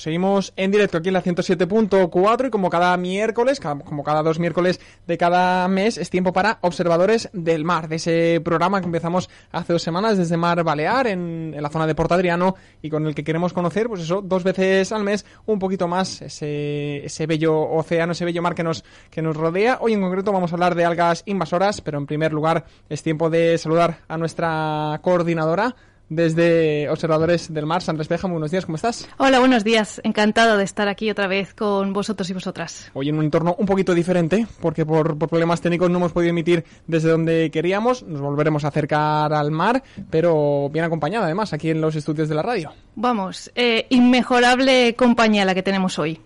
Pues seguimos en directo aquí en la 107.4 y como cada miércoles, como cada dos miércoles de cada mes, es tiempo para Observadores del Mar, de ese programa que empezamos hace dos semanas desde Mar Balear, en, la zona de Portadriano, y con el que queremos conocer, pues eso, dos veces al mes, un poquito más ese, ese bello océano, ese bello mar que nos, que nos rodea. Hoy en concreto vamos a hablar de algas invasoras, pero en primer lugar es tiempo de saludar a nuestra coordinadora desde Observadores del Mar, Sandra Espeja. Muy buenos días, ¿cómo estás? Hola, buenos días. Encantado de estar aquí otra vez con vosotros y vosotras. Hoy en un entorno un poquito diferente, porque por, por problemas técnicos no hemos podido emitir desde donde queríamos. Nos volveremos a acercar al mar, pero bien acompañada además aquí en los estudios de la radio. Vamos, eh, inmejorable compañía la que tenemos hoy.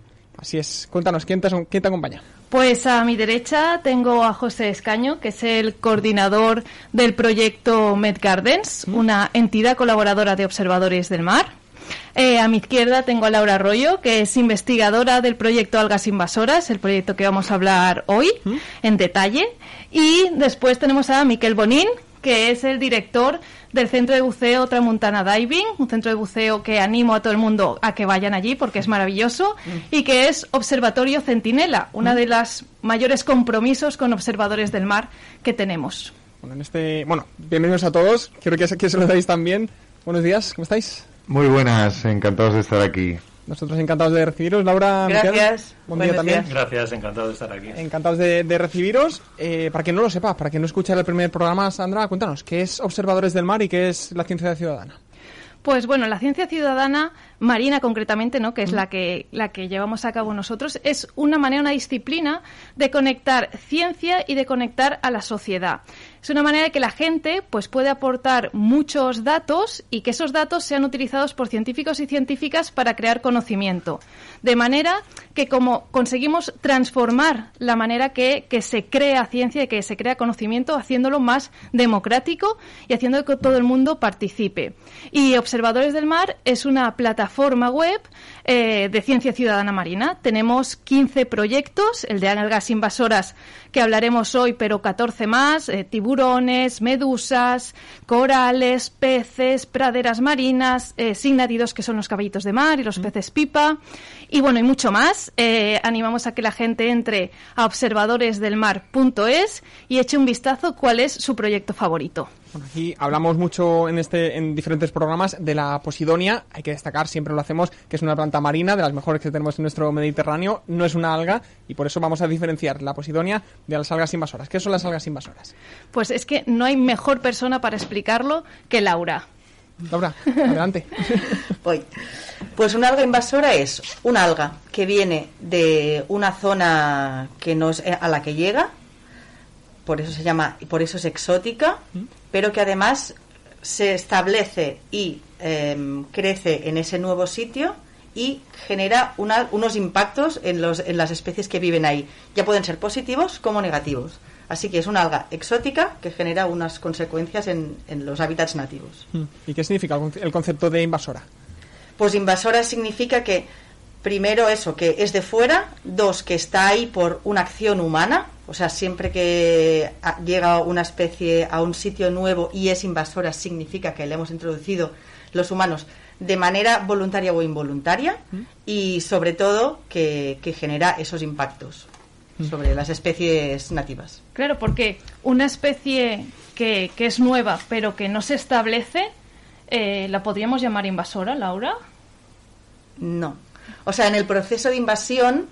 Así es. Cuéntanos, ¿quién te, quién te acompaña? Pues a mi derecha tengo a José Escaño, que es el coordinador del proyecto Med Gardens, una entidad colaboradora de observadores del mar. Eh, a mi izquierda tengo a Laura Arroyo, que es investigadora del proyecto Algas Invasoras, el proyecto que vamos a hablar hoy en detalle. Y después tenemos a Miquel Bonín, que es el director del Centro de Buceo Tramuntana Diving, un centro de buceo que animo a todo el mundo a que vayan allí porque es maravilloso, y que es Observatorio Centinela, una de las mayores compromisos con observadores del mar que tenemos. Bueno, en este, bueno, bienvenidos a todos. Quiero que, que se lo dais también. Buenos días, ¿cómo estáis? Muy buenas, encantados de estar aquí. Nosotros encantados de recibiros. Laura, Miquel, Gracias. Buen día Buenos también. días. Gracias, encantado de estar aquí. Encantados de, de recibiros. Eh, para quien no lo sepa, para quien no escucha el primer programa, Sandra, cuéntanos, ¿qué es Observadores del Mar y qué es la ciencia ciudadana? Pues bueno, la ciencia ciudadana marina concretamente, ¿no? que es la que la que llevamos a cabo nosotros, es una manera, una disciplina de conectar ciencia y de conectar a la sociedad. Es una manera de que la gente pues puede aportar muchos datos y que esos datos sean utilizados por científicos y científicas para crear conocimiento. De manera que como conseguimos transformar la manera que, que se crea ciencia y que se crea conocimiento, haciéndolo más democrático y haciendo que todo el mundo participe. Y Observadores del Mar es una plataforma web eh, de ciencia ciudadana marina. Tenemos 15 proyectos, el de algas invasoras que hablaremos hoy, pero 14 más, eh, tiburones, medusas, corales, peces, praderas marinas, eh, que son los caballitos de mar y los peces pipa, y bueno, y mucho más. Eh, animamos a que la gente entre a observadoresdelmar.es y eche un vistazo cuál es su proyecto favorito. Bueno, aquí hablamos mucho en este en diferentes programas de la posidonia. Hay que destacar, siempre lo hacemos, que es una planta marina de las mejores que tenemos en nuestro Mediterráneo. No es una alga y por eso vamos a diferenciar la posidonia de las algas invasoras. ¿Qué son las algas invasoras? Pues es que no hay mejor persona para explicarlo que Laura. Laura, adelante. Voy. Pues una alga invasora es una alga que viene de una zona que no es eh, a la que llega, por eso se llama, por eso es exótica, pero que además se establece y em, crece en ese nuevo sitio y genera una- unos impactos en, los, en las especies que viven ahí. Ya pueden ser positivos como negativos. Así que es una alga exótica que genera unas consecuencias en, en los hábitats nativos. ¿Y qué significa el concepto de invasora? Pues invasora significa que, primero, eso, que es de fuera, dos, que está ahí por una acción humana, o sea, siempre que a- llega una especie a un sitio nuevo y es invasora, significa que le hemos introducido los humanos de manera voluntaria o involuntaria y, sobre todo, que, que genera esos impactos sobre las especies nativas. Claro, porque una especie que, que es nueva pero que no se establece, eh, ¿la podríamos llamar invasora, Laura? No. O sea, en el proceso de invasión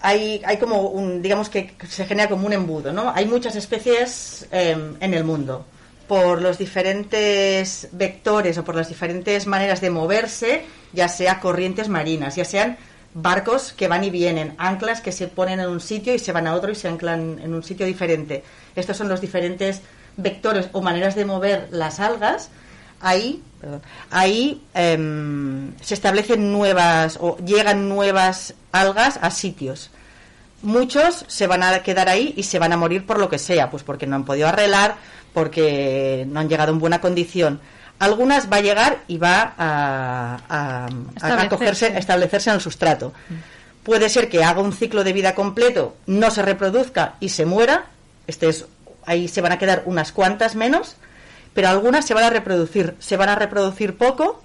hay, hay como un, digamos que se genera como un embudo, ¿no? Hay muchas especies eh, en el mundo. Por los diferentes vectores o por las diferentes maneras de moverse, ya sea corrientes marinas, ya sean barcos que van y vienen, anclas que se ponen en un sitio y se van a otro y se anclan en un sitio diferente. Estos son los diferentes vectores o maneras de mover las algas. Perdón, ahí em, se establecen nuevas o llegan nuevas algas a sitios. Muchos se van a quedar ahí y se van a morir por lo que sea, pues porque no han podido arreglar, porque no han llegado en buena condición. Algunas va a llegar y va a, a- acogerse, a establecerse en el sustrato. Puede ser que haga un ciclo de vida completo, no se reproduzca y se muera. Este es, ahí se van a quedar unas cuantas menos, pero algunas se van a reproducir. Se van a reproducir poco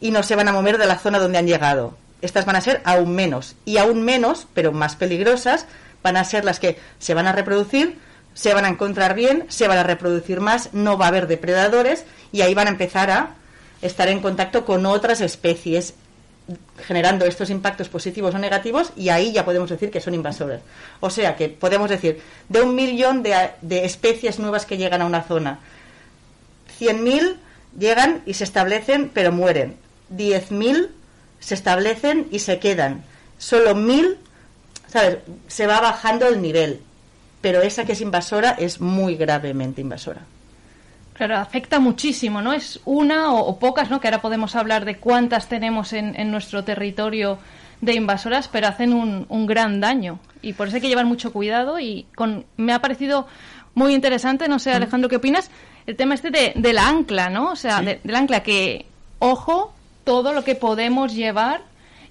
y no se van a mover de la zona donde han llegado. Estas van a ser aún menos. Y aún menos, pero más peligrosas, van a ser las que se van a reproducir, se van a encontrar bien, se van a reproducir más, no va a haber depredadores y ahí van a empezar a estar en contacto con otras especies generando estos impactos positivos o negativos y ahí ya podemos decir que son invasoras. O sea que podemos decir, de un millón de, de especies nuevas que llegan a una zona, 100.000 llegan y se establecen pero mueren. 10.000 se establecen y se quedan. Solo 1.000, ¿sabes? Se va bajando el nivel. Pero esa que es invasora es muy gravemente invasora. Claro, afecta muchísimo, ¿no? Es una o, o pocas, ¿no? Que ahora podemos hablar de cuántas tenemos en, en nuestro territorio de invasoras, pero hacen un, un gran daño. Y por eso hay que llevar mucho cuidado y con, me ha parecido muy interesante, no sé, Alejandro, ¿qué opinas? El tema este de, de la ancla, ¿no? O sea, de- del ancla que, ojo, todo lo que podemos llevar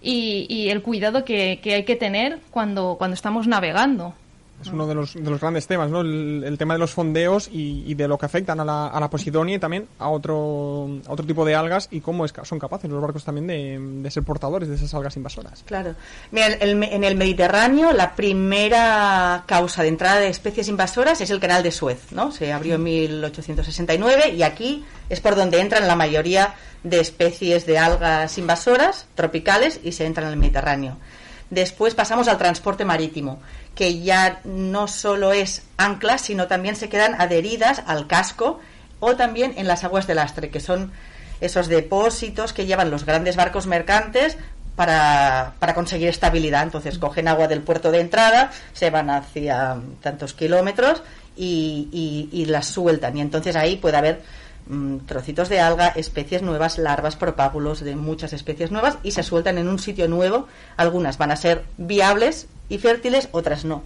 y, y el cuidado que, que hay que tener cuando, cuando estamos navegando. Es uno de los, de los grandes temas, ¿no? El, el tema de los fondeos y, de lo que afectan a la, a la posidonia y también a otro, a otro tipo de algas y cómo es, son capaces los barcos también de, de ser portadores de esas algas invasoras. Claro. Mira, el- en el Mediterráneo la primera causa de entrada de especies invasoras es el canal de Suez, ¿no? Se abrió en 1869 y aquí es por donde entran la mayoría de especies de algas invasoras tropicales y se entran en el Mediterráneo. Después pasamos al transporte marítimo, que ya no solo es anclas, sino también se quedan adheridas al casco o también en las aguas de lastre, que son esos depósitos que llevan los grandes barcos mercantes para, para conseguir estabilidad. Entonces cogen agua del puerto de entrada, se van hacia tantos kilómetros y, y- las sueltan. Y entonces ahí puede haber mm, trocitos de alga, especies nuevas, larvas, propágulos de muchas especies nuevas y se sueltan en un sitio nuevo. Algunas van a ser viables y fértiles, otras no.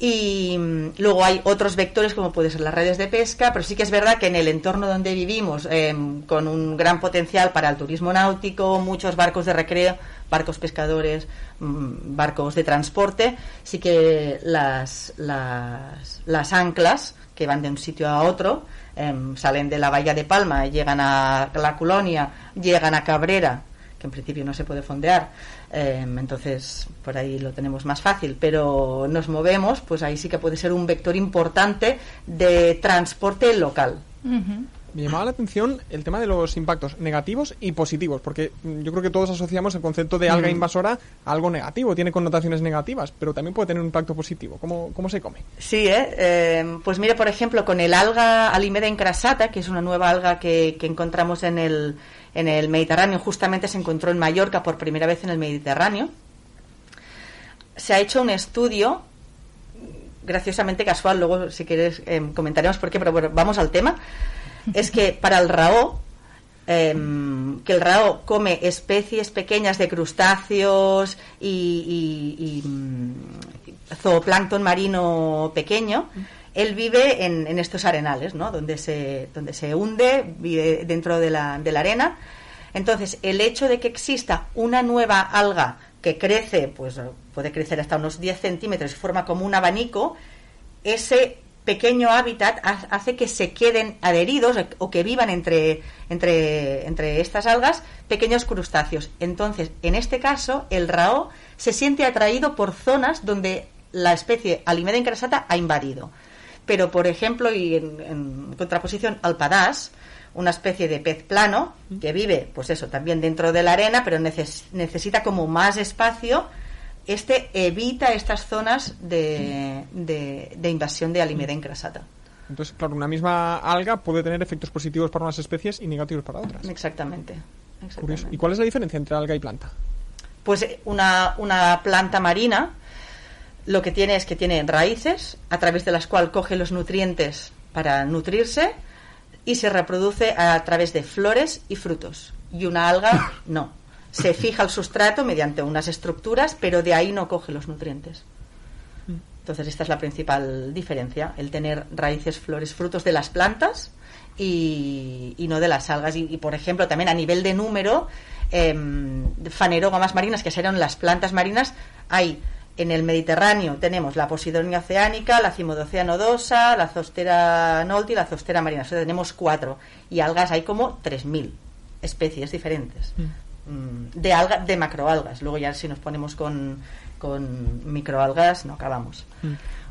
Y mm, luego hay otros vectores como pueden ser las redes de pesca, pero sí que es verdad que en el entorno donde vivimos, em, con un gran potencial para el turismo náutico, muchos barcos de recreo, barcos pescadores, mm, barcos de transporte, sí que las, las, las anclas que van de un sitio a otro, em, salen de la bahía de Palma, llegan a la Colonia, llegan a Cabrera, que en principio no se puede fondear, em, entonces por ahí lo tenemos más fácil, pero nos movemos, pues ahí sí que puede ser un vector importante de transporte local. Ujú. Me llamaba la atención el tema de los impactos negativos y positivos, porque mm, yo creo que todos asociamos el concepto de alga invasora a algo negativo, tiene connotaciones negativas, pero también puede tener un impacto positivo. ¿Cómo, cómo se come? Sí, ¿eh? Eh, pues mire, por ejemplo, con el alga Alimeda incrasata, que es una nueva alga que, que encontramos en el, en el Mediterráneo, justamente se encontró en Mallorca por primera vez en el Mediterráneo, se ha hecho un estudio, graciosamente casual, luego si quieres eh, comentaremos por qué, pero bueno, vamos al tema, es que para el RAO, em, que el RAO come especies pequeñas de crustáceos y, y- y, mm, zooplancton marino pequeño, él vive en, estos arenales, ¿no? Donde se, donde se hunde, vive dentro de la, de la arena. Entonces, el hecho de que exista una nueva alga que crece, pues puede crecer hasta unos 10 centímetros forma como un abanico, ese pequeño hábitat ha- hace que se queden adheridos o que vivan entre, entre, entre estas algas pequeños crustáceos. Entonces, en este caso, el RAO se siente atraído por zonas donde la especie Alimeda incrasata ha invadido. Pero, por ejemplo, y en, en contraposición al padás, una especie de pez plano que vive, pues eso, también dentro de la arena, pero neces- necesita como más espacio este evita estas zonas de, de- de invasión de Alimeda incrasata. Entonces, claro, una misma alga puede tener efectos positivos para unas especies y negativos para otras. Exactamente. Exactamente. ¿Y cuál es la diferencia entre alga y planta? Pues eh, una, una planta marina lo que tiene es que tiene raíces a través de las cuales coge los nutrientes para nutrirse y se reproduce a través de flores y frutos. Y una alga no. Se fija el sustrato mediante unas estructuras, pero de ahí no coge los nutrientes. Entonces esta es la principal diferencia, el tener raíces, flores, frutos de las plantas y, y no de las algas. Y, y, por ejemplo, también a nivel de número, em, fanerógamas marinas, que serán las plantas marinas, hay en el Mediterráneo tenemos la Posidonia oceánica, la Cimodocea nodosa, la Zostera nolti y la Zostera marina. O sea, tenemos cuatro. Y algas hay como 3.000 especies diferentes. Mm, De, alga, de macroalgas. Luego ya si nos ponemos con, con microalgas no acabamos.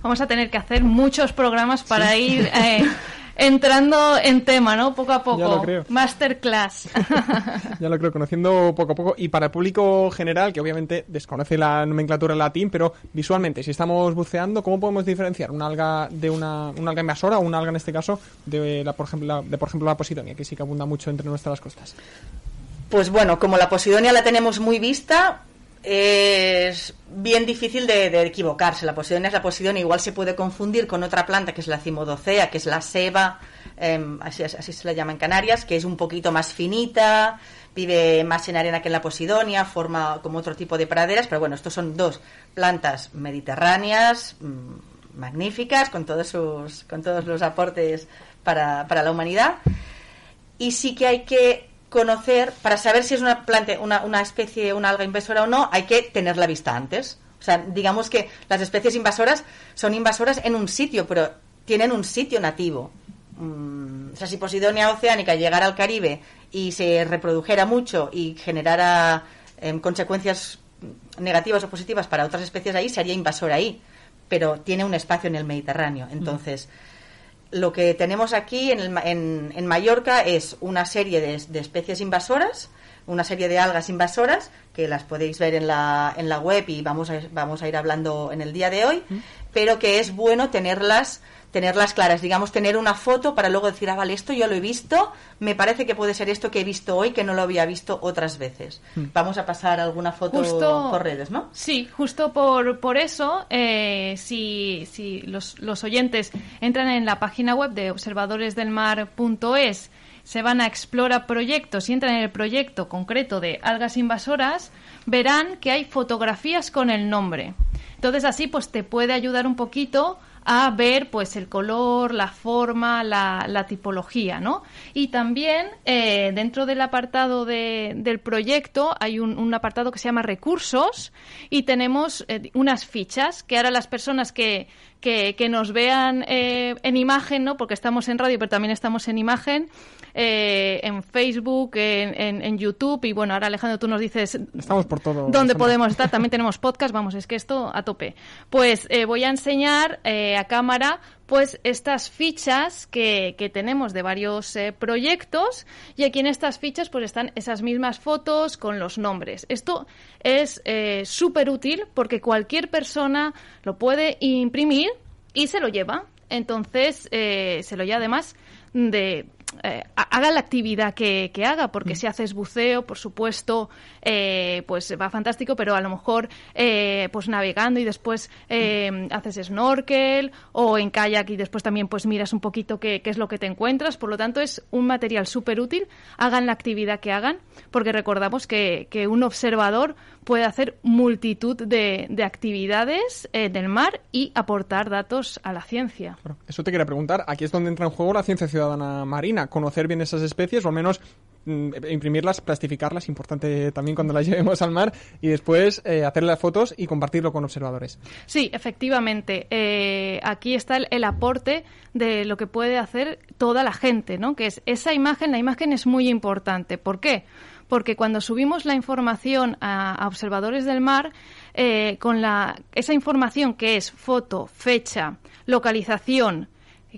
Vamos a tener que hacer muchos programas para ir eh, entrando en tema, ¿no? Poco a poco. Ya lo creo. Masterclass. Ya lo creo, conociendo poco a poco. Y para el público general, que obviamente desconoce la nomenclatura en latín, pero visualmente, si estamos buceando, ¿cómo podemos diferenciar una alga de una, una alga invasora o una alga en este caso de, la, por ejemplo, la, de por ejemplo la posidonia, que sí que abunda mucho entre nuestras costas? Pues bueno, como la Posidonia la tenemos muy vista, es bien difícil de, equivocarse. La Posidonia es la Posidonia, igual se puede confundir con otra planta que es la Cimodocea, que es la ceba, así, así se la llama en Canarias, que es un poquito más finita, vive más en arena que en la Posidonia, forma como otro tipo de praderas, pero bueno, estos son dos plantas mediterráneas mm, magníficas, con todos, sus, con todos los aportes para, para la humanidad. Y sí que hay que conocer, para saber si es una planta, una, una especie, una alga invasora o no, hay que tenerla vista antes. O sea, digamos que las especies invasoras son invasoras en un sitio, pero tienen un sitio nativo. Mm, o sea, si Posidonia oceánica llegara al Caribe y se reprodujera mucho y generara em, consecuencias negativas o positivas para otras especies ahí, sería invasora ahí. Pero tiene un espacio en el Mediterráneo. Entonces, lo que tenemos aquí en, el en- en Mallorca es una serie de, de especies invasoras, una serie de algas invasoras, que las podéis ver en la, en la web y vamos a, vamos a ir hablando en el día de hoy, pero que es bueno tenerlas tenerlas claras, digamos, tener una foto para luego decir, ah, vale, esto yo lo he visto, me parece que puede ser esto que he visto hoy, que no lo había visto otras veces. Vamos a pasar alguna foto Justo- por redes, ¿no? Sí, justo por, por eso, eh, si, si los, los oyentes entran en la página web de observadoresdelmar.es, se van a Explora Proyectos y entran en el proyecto concreto de algas invasoras, verán que hay fotografías con el nombre. Entonces así pues te puede ayudar un poquito a ver pues el color, la forma, la, tipología, ¿no? Y también eh, dentro del apartado de- del proyecto hay un, apartado que se llama recursos y tenemos eh, unas fichas que ahora las personas que, que, que nos vean eh, en imagen, ¿no? Porque estamos en radio pero también estamos en imagen, eh, en Facebook, en, en- en YouTube y bueno, ahora Alejandro tú nos dices Estamos por todo. ¿Dónde podemos estar? También tenemos podcast, vamos, es que esto a tope. Pues eh, voy a enseñar eh, a cámara pues estas fichas que, que tenemos de varios eh, proyectos y aquí en estas fichas pues están esas mismas fotos con los nombres. Esto es eh, súper útil porque cualquier persona lo puede imprimir y se lo lleva. Entonces, eh, se lo lleva además de eh, ha- haga la actividad que, que haga, porque si haces buceo, por supuesto, eh, pues va fantástico, pero a lo mejor eh, pues navegando y después eh, haces snorkel o en kayak y después también pues miras un poquito qué, qué es lo que te encuentras. Por lo tanto, es un material súper útil, hagan la actividad que hagan, porque recordamos que, que un observador puede hacer multitud de, de actividades eh, del mar y aportar datos a la ciencia. Eso te quería preguntar. Aquí es donde entra en juego la ciencia ciudadana marina. Conocer bien esas especies o al menos mm, imprimirlas, plastificarlas, importante también cuando las llevemos al mar y después eh, hacerle las fotos y compartirlo con observadores. Sí, efectivamente. Eh, aquí está el, el aporte de lo que puede hacer toda la gente, ¿no? Que es esa imagen, la imagen es muy importante. ¿Por qué? Porque cuando subimos la información a, observadores del mar, eh, con la, esa información que es foto, fecha, localización,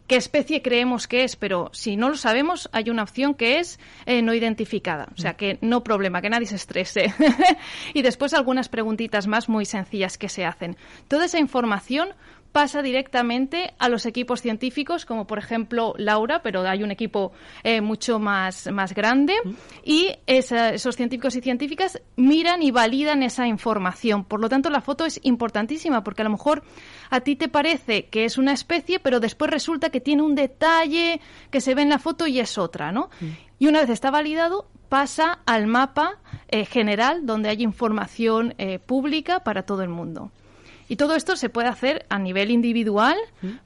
qué especie creemos que es, pero si no lo sabemos, hay una opción que es eh, no identificada. O sea, que no problema, que nadie se estrese. y después algunas preguntitas más muy sencillas que se hacen. Toda esa información pasa directamente a los equipos científicos, como por ejemplo Laura, pero hay un equipo eh, mucho más, más grande, y esa- esos científicos y científicas miran y validan esa información. Por lo tanto, la foto es importantísima, porque a lo mejor a ti te parece que es una especie, pero después resulta que tiene un detalle que se ve en la foto y es otra, ¿no? Y una vez está validado, pasa al mapa eh, general donde hay información eh, pública para todo el mundo. Y todo esto se puede hacer a nivel individual,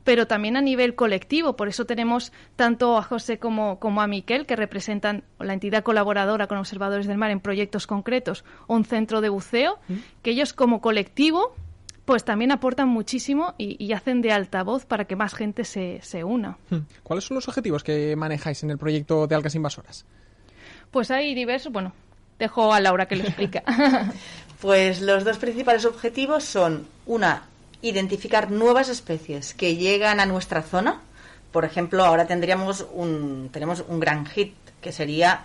pero también a nivel colectivo. Por eso tenemos tanto a José como, como a Miquel, que representan la entidad colaboradora con Observadores del Mar en proyectos concretos, o un centro de buceo, que ellos como colectivo pues también aportan muchísimo y, y hacen de altavoz para que más gente se, se una. Hmm. ¿Cuáles son los objetivos que manejáis en el proyecto de algas invasoras? Pues hay diversos, bueno, dejo a Laura que lo explica. Pues los dos principales objetivos son, una, identificar nuevas especies que llegan a nuestra zona. Por ejemplo, ahora tendríamos un, tenemos un gran hit que sería,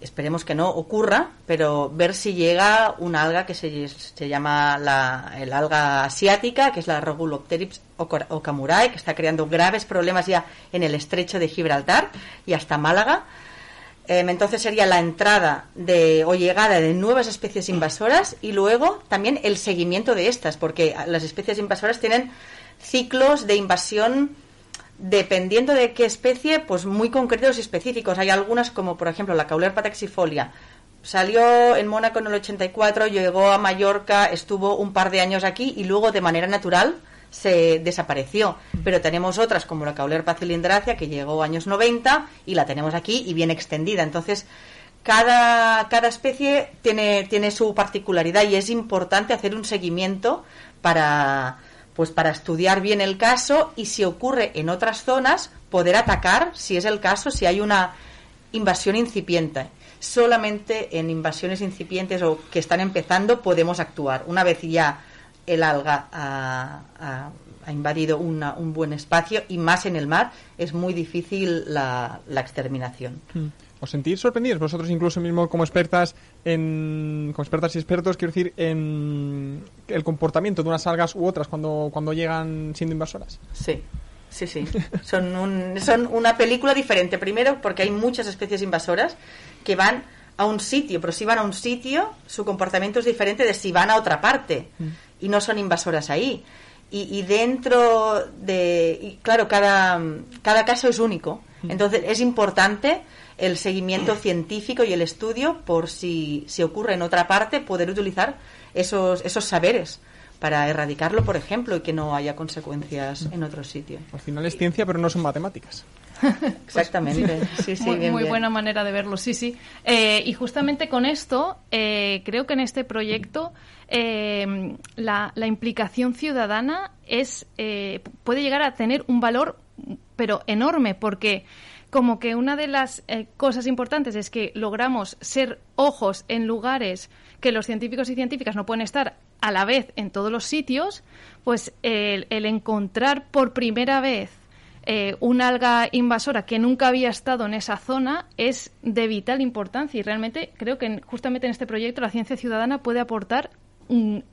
esperemos que no ocurra, pero ver si llega una alga que se, se llama la, el alga asiática, que es la Rogulopteris oca- okamurae, que está creando graves problemas ya en el estrecho de Gibraltar y hasta Málaga. Em, entonces sería la entrada de o llegada de nuevas especies invasoras y luego también el seguimiento de estas, porque las especies invasoras tienen ciclos de invasión dependiendo de qué especie, pues muy concretos y específicos. Hay algunas como por ejemplo la Caulerpa taxifolia. Salió en Mónaco en el 84, llegó a Mallorca, estuvo un par de años aquí y luego de manera natural se desapareció. Pero tenemos otras como la Caulerpa cilindracia que llegó años 90 y la tenemos aquí y bien extendida. Entonces, cada, cada especie tiene, tiene su particularidad y es importante hacer un seguimiento para, pues para estudiar bien el caso y si ocurre en otras zonas, poder atacar, si es el caso, si hay una invasión incipiente. Solamente en invasiones incipientes o que están empezando podemos actuar. Una vez ya el alga ha, ha- ha invadido una- un buen espacio y más en el mar, es muy difícil la, la exterminación. Hmm. ¿Os sentís sorprendidos vosotros incluso mismo como expertas en como expertas y expertos quiero decir en el comportamiento de unas algas u otras cuando cuando llegan siendo invasoras? Sí, sí, sí. Son, un- son una película diferente. Primero, porque hay muchas especies invasoras que van a un sitio, pero si van a un sitio, su comportamiento es diferente de si van a otra parte y no son invasoras ahí. Y, y dentro de. y claro, cada, cada caso es único. Entonces, es importante el seguimiento científico y el estudio por si, si ocurre en otra parte, poder utilizar esos, esos saberes para erradicarlo, por ejemplo, y que no haya consecuencias en otro sitio. Al final es ciencia, pero no son matemáticas. Exactamente. Sí, sí, muy, bien, muy bien. buena manera de verlo, sí, sí. Eh, y justamente con esto, eh, creo que en este proyecto eh, la, la implicación ciudadana es eh, puede llegar a tener un valor, pero enorme, porque como que una de las eh, cosas importantes es que logramos ser ojos en lugares que los científicos y científicas no pueden estar a la vez en todos los sitios, pues el, el encontrar por primera vez eh, una alga invasora que nunca había estado en esa zona es de vital importancia y realmente creo que en- justamente en este proyecto la ciencia ciudadana puede aportar un,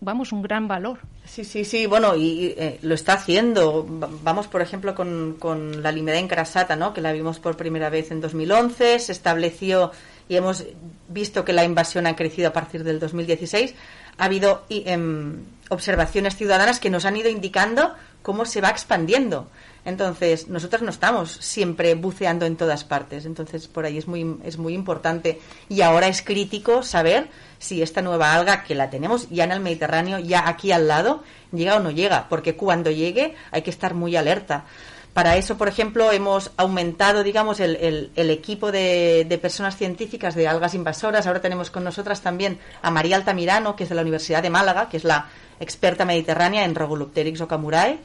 vamos un gran valor. Sí, sí, sí, bueno, y, eh, lo está haciendo. Va- Vamos, por ejemplo, con, con la Limeda encrasata, ¿no? Que la vimos por primera vez en 2011, se estableció y hemos visto que la invasión ha crecido a partir del 2016. Ha habido em, observaciones ciudadanas que nos han ido indicando cómo se va expandiendo. Entonces, nosotros no estamos siempre buceando en todas partes. Entonces, por ahí es muy, es muy importante. Y ahora es crítico saber si esta nueva alga, que la tenemos ya en el Mediterráneo, ya aquí al lado, llega o no llega. Porque cuando llegue hay que estar muy alerta. Para eso, por ejemplo, hemos aumentado, digamos, el, el- el equipo de, de personas científicas de algas invasoras. Ahora tenemos con nosotras también a María Altamirano, que es de la Universidad de Málaga, que es la experta mediterránea en Rogulopteryx okamurae.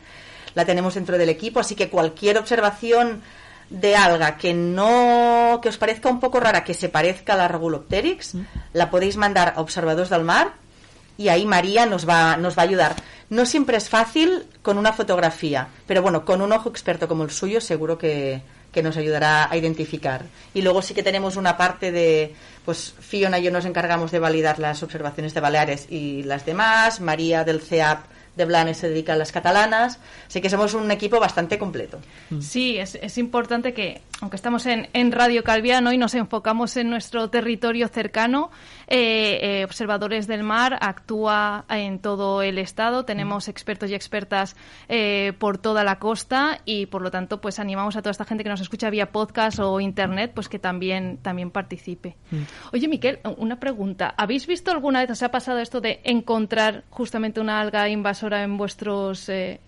La tenemos dentro del equipo, así que cualquier observación de alga que no que os parezca un poco rara, que se parezca a la Rogulopteryx, la podéis mandar a Observadores del Mar y ahí María nos va, nos va a ayudar. No siempre es fácil con una fotografía, pero bueno, con un ojo experto como el suyo seguro que, que nos ayudará a identificar. Y luego sí que tenemos una parte de, pues Fiona y yo nos encargamos de validar las observaciones de Baleares y las demás, María del CEAP de Blanes se dedica a las catalanas, así que somos un equipo bastante completo. Sí, es, es importante que, aunque estamos en, en Radio Calviano y nos enfocamos en nuestro territorio cercano, eh, eh, Observadores del Mar actúa en todo el estado, tenemos expertos y expertas eh, por toda la costa y, por lo tanto, pues animamos a toda esta gente que nos escucha vía podcast o internet, pues que también, también participe. Oye, Miquel, una pregunta. ¿Habéis visto alguna vez, os ha pasado esto de encontrar justamente una alga invasora en vuestros... eh,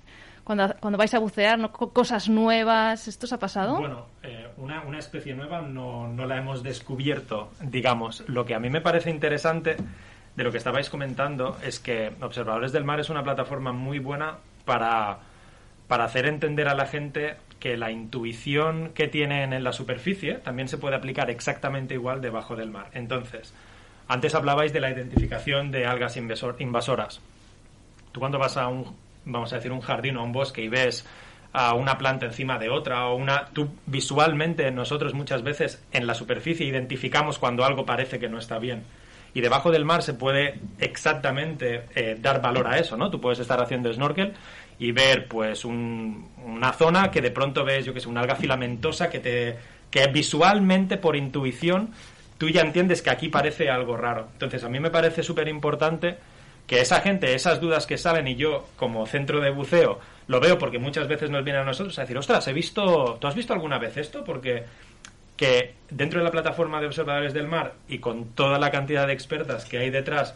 cuando, cuando vais a bucear, ¿no? Co- cosas nuevas, ¿esto os ha pasado? Bueno, eh, una, una especie nueva no, no la hemos descubierto, digamos. Lo que a mí me parece interesante de lo que estabais comentando es que Observadores del Mar es una plataforma muy buena para, para hacer entender a la gente que la intuición que tienen en la superficie también se puede aplicar exactamente igual debajo del mar. Entonces, antes hablabais de la identificación de algas invasor- invasoras. Tú cuando vas a un, vamos a decir, un jardín o un bosque y ves a una planta encima de otra o una, tú visualmente nosotros muchas veces en la superficie identificamos cuando algo parece que no está bien. Y debajo del mar se puede exactamente eh, dar valor a eso, ¿no? Tú puedes estar haciendo snorkel y ver, pues, un- una zona que de pronto ves, yo que sé, una alga filamentosa que te, que visualmente, por intuición, tú ya entiendes que aquí parece algo raro. Entonces, a mí me parece súper importante que esa gente, esas dudas que salen y yo como centro de buceo lo veo porque muchas veces nos vienen a nosotros a decir, ostras, he visto, ¿tú has visto alguna vez esto? Porque que dentro de la plataforma de observadores del mar y con toda la cantidad de expertas que hay detrás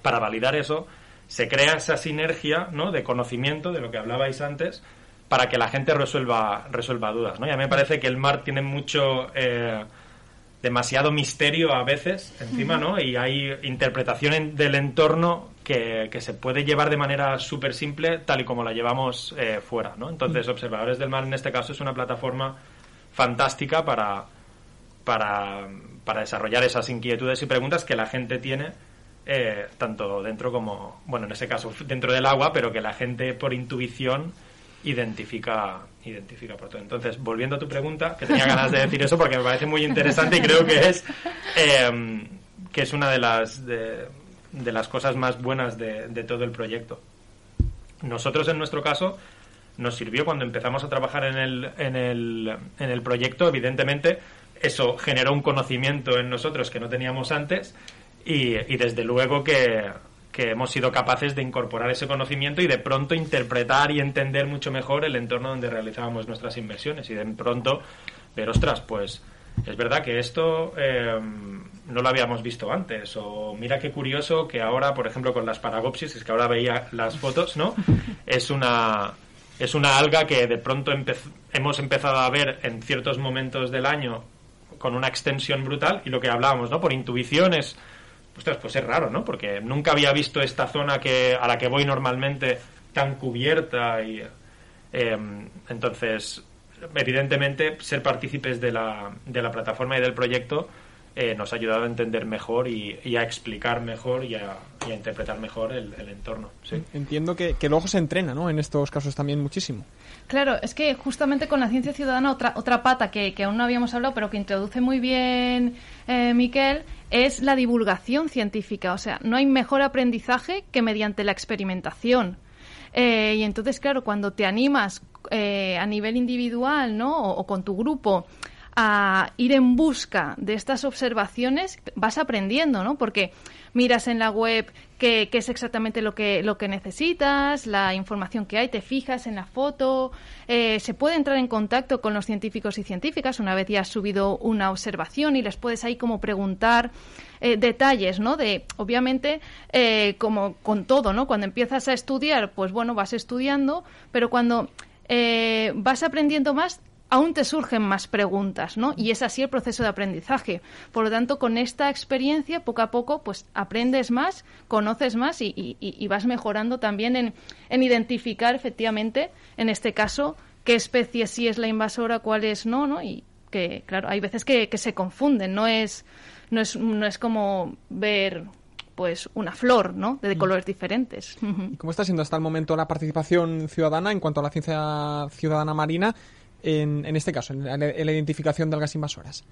para validar eso, se crea esa sinergia ¿no? de conocimiento de lo que hablabais antes para que la gente resuelva, resuelva dudas. ¿no? Y a mí me parece que el mar tiene mucho... eh, demasiado misterio a veces encima, ¿no? Y hay interpretación en- del entorno que, que se puede llevar de manera súper simple, tal y como la llevamos eh, fuera, ¿no? Entonces, Observadores del Mar en este caso es una plataforma fantástica para, para, para desarrollar esas inquietudes y preguntas que la gente tiene eh, tanto dentro como, bueno, en ese caso dentro del agua, pero que la gente por intuición identifica identifica por todo. Entonces, volviendo a tu pregunta, que tenía ganas de decir eso porque me parece muy interesante y creo que es eh, que es una de las de, de las cosas más buenas de, de todo el proyecto. Nosotros, en nuestro caso, nos sirvió cuando empezamos a trabajar en el, en el, en el proyecto, evidentemente, eso generó un conocimiento en nosotros que no teníamos antes y, y desde luego que, que hemos sido capaces de incorporar ese conocimiento y de pronto interpretar y entender mucho mejor el entorno donde realizábamos nuestras inversiones y de pronto ver, ostras, pues es verdad que esto eh, no lo habíamos visto antes o mira qué curioso que ahora, por ejemplo, con las paragopsis, es que ahora veía las fotos, ¿no? Es una es una alga que de pronto empez- hemos empezado a ver en ciertos momentos del año con una extensión brutal y lo que hablábamos, ¿no? Por intuición es, ostras, pues es raro, ¿no? Porque nunca había visto esta zona que a la que voy normalmente tan cubierta y eh, entonces evidentemente ser partícipes de la, de la plataforma y del proyecto eh, nos ha ayudado a entender mejor y, y a explicar mejor y a, y a interpretar mejor el, el entorno. Sí. Entiendo que, que el ojo se entrena, ¿no? En estos casos también muchísimo. Claro, es que justamente con la ciencia ciudadana otra, otra pata que, que aún no habíamos hablado, pero que introduce muy bien eh, Miquel, es la divulgación científica. O sea, no hay mejor aprendizaje que mediante la experimentación. Eh, y entonces, claro, cuando te animas eh, a nivel individual, ¿no? O, o con tu grupo a ir en busca de estas observaciones, vas aprendiendo, ¿no? Porque miras en la web qué, qué es exactamente lo que, lo que necesitas, la información que hay, te fijas en la foto, eh, se puede entrar en contacto con los científicos y científicas una vez ya has subido una observación y les puedes ahí como preguntar eh, detalles, ¿no? De, obviamente, eh, como con todo, ¿no? Cuando empiezas a estudiar, pues bueno, vas estudiando, pero cuando vas aprendiendo más, aún te surgen más preguntas, ¿no? Y es así el proceso de aprendizaje. Por lo tanto, con esta experiencia, poco a poco, pues aprendes más, conoces más y, y- y vas mejorando también en, en identificar efectivamente, en este caso, qué especie sí es la invasora, cuál es no, ¿no? Y que, claro, hay veces que, que se confunden, no es, no es, no es como ver pues una flor, ¿no? De colores diferentes. ¿Y cómo está siendo hasta el momento la participación ciudadana en cuanto a la ciencia ciudadana marina en, en este caso, en en la identificación de algas invasoras?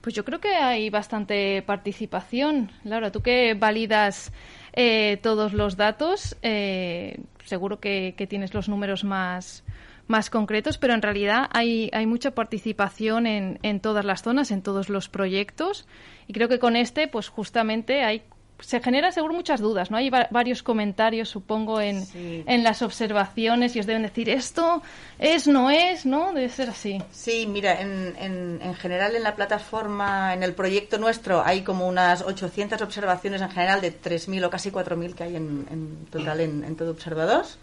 Pues yo creo que hay bastante participación. Laura, tú que validas eh, todos los datos. Eh, seguro que, que tienes los números más más concretos, pero en realidad hay, hay mucha participación en, en todas las zonas, en todos los proyectos. Y creo que con este, pues justamente hay se generan seguro muchas dudas, ¿no? Hay va- varios comentarios, supongo, en, Sí. en las observaciones y os deben decir esto es, no es, ¿no? Debe ser así. Sí, mira, en, en, en general en la plataforma, en el proyecto nuestro, hay como unas 800 observaciones en general de 3.000 o casi 4.000 que hay en, en total en, en todo Observados.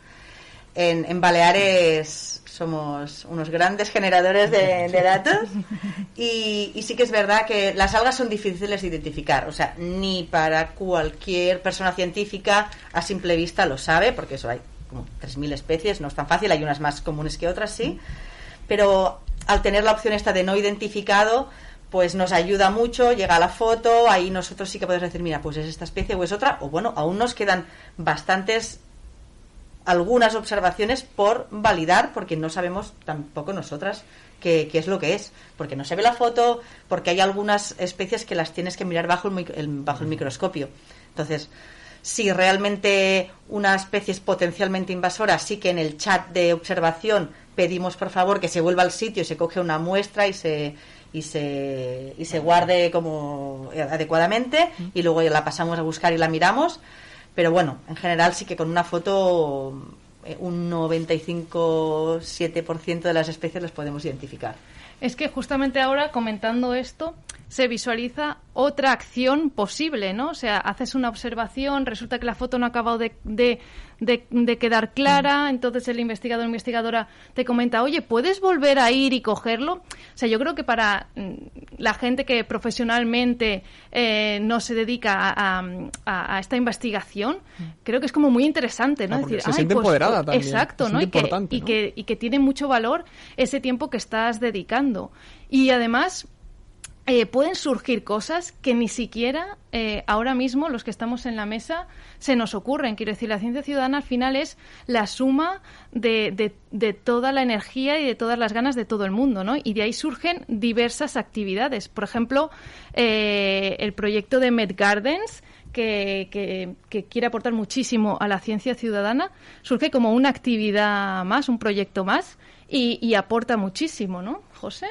En, Baleares somos unos grandes generadores de, de datos. Y, y sí que es verdad que las algas son difíciles de identificar, o sea, ni para cualquier persona científica a simple vista lo sabe, porque eso hay como 3.000 especies, no es tan fácil, hay unas más comunes que otras, sí, pero al tener la opción esta de no identificado, pues nos ayuda mucho, llega la foto, ahí nosotros sí que podemos decir, mira, pues es esta especie o es otra, o bueno, aún nos quedan bastantes algunas observaciones por validar, porque no sabemos tampoco nosotras qué, qué es lo que es, porque no se ve la foto, porque hay algunas especies que las tienes que mirar bajo el, el- bajo el microscopio. Entonces, si realmente una especie es potencialmente invasora, sí que en el chat de observación pedimos por favor que se vuelva al sitio y se coge una muestra y se y se, y se guarde como adecuadamente y luego la pasamos a buscar y la miramos. Pero bueno, en general sí que con una foto eh, un 95-7% de las especies las podemos identificar. Es que justamente ahora, comentando esto, se visualiza otra acción posible, ¿no? O sea, haces una observación, resulta que la foto no ha acabado de, de, de- de quedar clara, entonces el investigador o investigadora te comenta, oye, ¿puedes volver a ir y cogerlo? O sea, yo creo que para mm, la gente que profesionalmente eh, no se dedica a, a- a- a esta investigación, creo que es como muy interesante, ¿no? Ah, porque se "Ay, siente pues, empoderada también, Exacto, se ¿no? Y que, y que y que tiene mucho valor ese tiempo que estás dedicando. Y además eh, pueden surgir cosas que ni siquiera eh, ahora mismo los que estamos en la mesa se nos ocurren. Quiero decir, la ciencia ciudadana al final es la suma de, de- toda la energía y de todas las ganas de todo el mundo, ¿no? Y de ahí surgen diversas actividades. Por ejemplo, eh, el proyecto de Med Gardens, que, que- que quiere aportar muchísimo a la ciencia ciudadana, surge como una actividad más, un proyecto más, y aporta muchísimo, ¿no, José?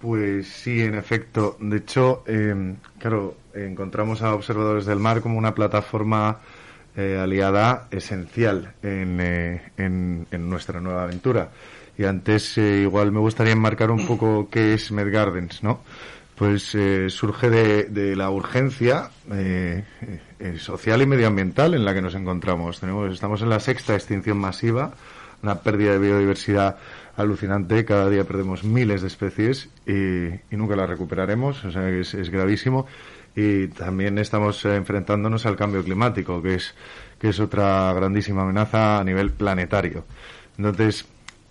Pues sí, en efecto. De hecho, eh, claro, encontramos a Observadores del Mar como una plataforma eh, aliada esencial en, eh, en- en nuestra nueva aventura. Y antes, eh, igual me gustaría enmarcar un poco qué es Med Gardens, ¿no? Pues eh, surge de, de la urgencia eh, eh, social y medioambiental en la que nos encontramos. Tenemos, estamos en la sexta extinción masiva, una pérdida de biodiversidad alucinante. Cada día perdemos miles de especies y, nunca las recuperaremos. O sea, es, es gravísimo. Y también estamos eh, enfrentándonos al cambio climático, que es, que es otra grandísima amenaza a nivel planetario. Entonces,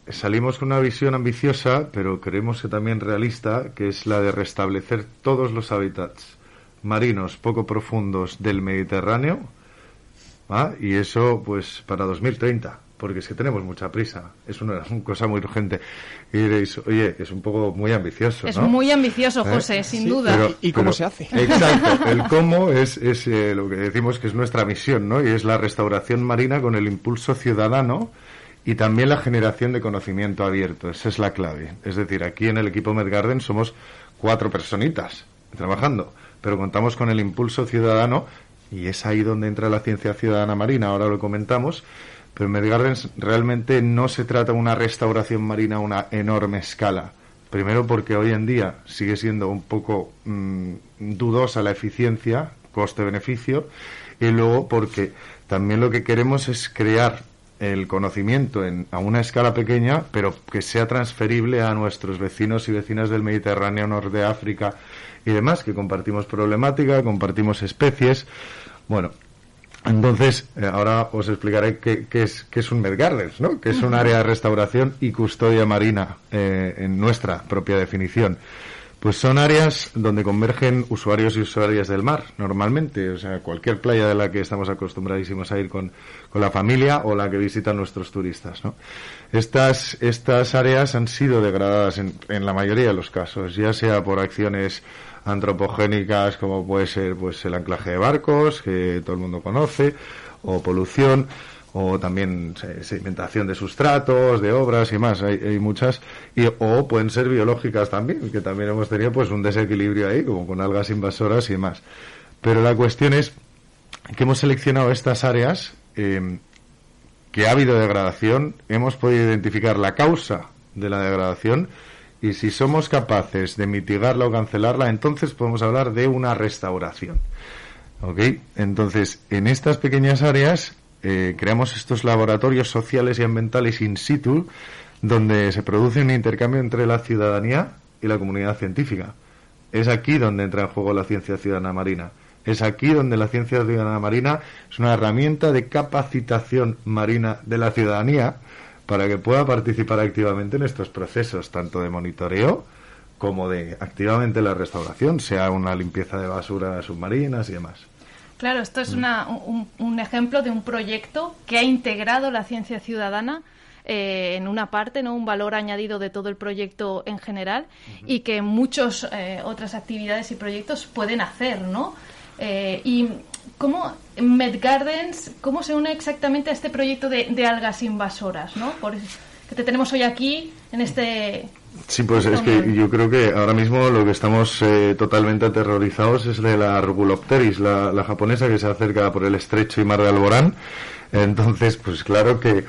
salimos con una visión ambiciosa, pero creemos que también realista, que es la de restablecer todos los hábitats marinos poco profundos del Mediterráneo, ¿va? y eso pues para 2030, porque es que tenemos mucha prisa, es una, una cosa muy urgente. Y diréis, oye, es un poco muy ambicioso, Es ¿no? muy ambicioso, ¿Eh? José, sin Sí, duda. pero- ¿Y cómo se hace? Exacto, el cómo es, es eh, lo que decimos que es nuestra misión, ¿no? Y es la restauración marina con el impulso ciudadano y también la generación de conocimiento abierto. Esa es la clave. Es decir, aquí en el equipo Medgarden somos cuatro personitas trabajando, pero contamos con el impulso ciudadano y es ahí donde entra la ciencia ciudadana marina. Ahora lo comentamos. Pero en Medgardens realmente no se trata de una restauración marina a una enorme escala. Primero porque hoy en día sigue siendo un poco mm, dudosa la eficiencia, coste-beneficio, y luego porque también lo que queremos es crear el conocimiento en, a una escala pequeña, pero que sea transferible a nuestros vecinos y vecinas del Mediterráneo, Norte de África y demás, que compartimos problemática, compartimos especies. Bueno, entonces, eh, ahora os explicaré qué, qué es, qué es un Medgardens, ¿no? Que es un área de restauración y custodia marina eh, en nuestra propia definición. Pues son áreas donde convergen usuarios y usuarias del mar, normalmente. O sea, cualquier playa de la que estamos acostumbradísimos a ir con, con la familia o la que visitan nuestros turistas, ¿no? Estas, estas áreas han sido degradadas en, en la mayoría de los casos, ya sea por acciones antropogénicas como puede ser pues el anclaje de barcos, que todo el mundo conoce, o polución, o también se- sedimentación de sustratos, de obras y más, hay, hay muchas, y, o pueden ser biológicas también, que también hemos tenido pues un desequilibrio ahí, como con algas invasoras y demás. Pero la cuestión es que hemos seleccionado estas áreas eh, que ha habido degradación, hemos podido identificar la causa de la degradación y si somos capaces de mitigarla o cancelarla, entonces podemos hablar de una restauración. ¿Ok? Entonces, en estas pequeñas áreas eh, creamos estos laboratorios sociales y ambientales in situ donde se produce un intercambio entre la ciudadanía y la comunidad científica. Es aquí donde entra en juego la ciencia ciudadana marina. Es aquí donde la ciencia ciudadana marina es una herramienta de capacitación marina de la ciudadanía para que pueda participar activamente en estos procesos, tanto de monitoreo como de activamente la restauración, sea una limpieza de basuras submarinas y demás. Claro, esto es una- un, un ejemplo de un proyecto que ha integrado la ciencia ciudadana eh, en una parte, no un valor añadido de todo el proyecto en general y que muchas otras actividades y proyectos pueden hacer, ¿no? Eh, y cómo Med Gardens, cómo se une exactamente a este proyecto de, de algas invasoras, ¿no? Por, que te tenemos hoy aquí en este Sí, pues es que yo creo que ahora mismo lo que estamos eh, totalmente aterrorizados es de la Rugulopteris, la, la japonesa que se acerca por el estrecho y mar de Alborán. Entonces, pues claro que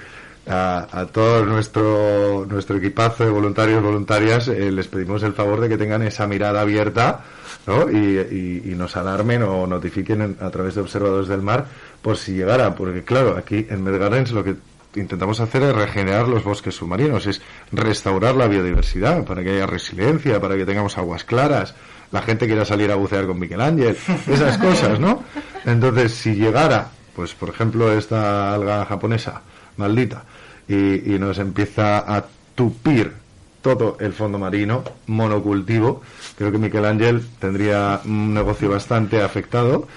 a, a todo nuestro, nuestro equipazo de voluntarios voluntarias eh, les pedimos el favor de que tengan esa mirada abierta ¿no? y, y- y nos alarmen o notifiquen en- a través de observadores del mar por si llegara, porque claro, aquí en Medgardens lo que intentamos hacer es regenerar los bosques submarinos, es restaurar la biodiversidad para que haya resiliencia, para que tengamos aguas claras, la gente quiera salir a bucear con Miguel Ángel, esas cosas, ¿no? Entonces, si llegara, pues por ejemplo, esta alga japonesa maldita y, y nos empieza a tupir todo el fondo marino, monocultivo, creo que Miguel Ángel tendría un negocio bastante afectado.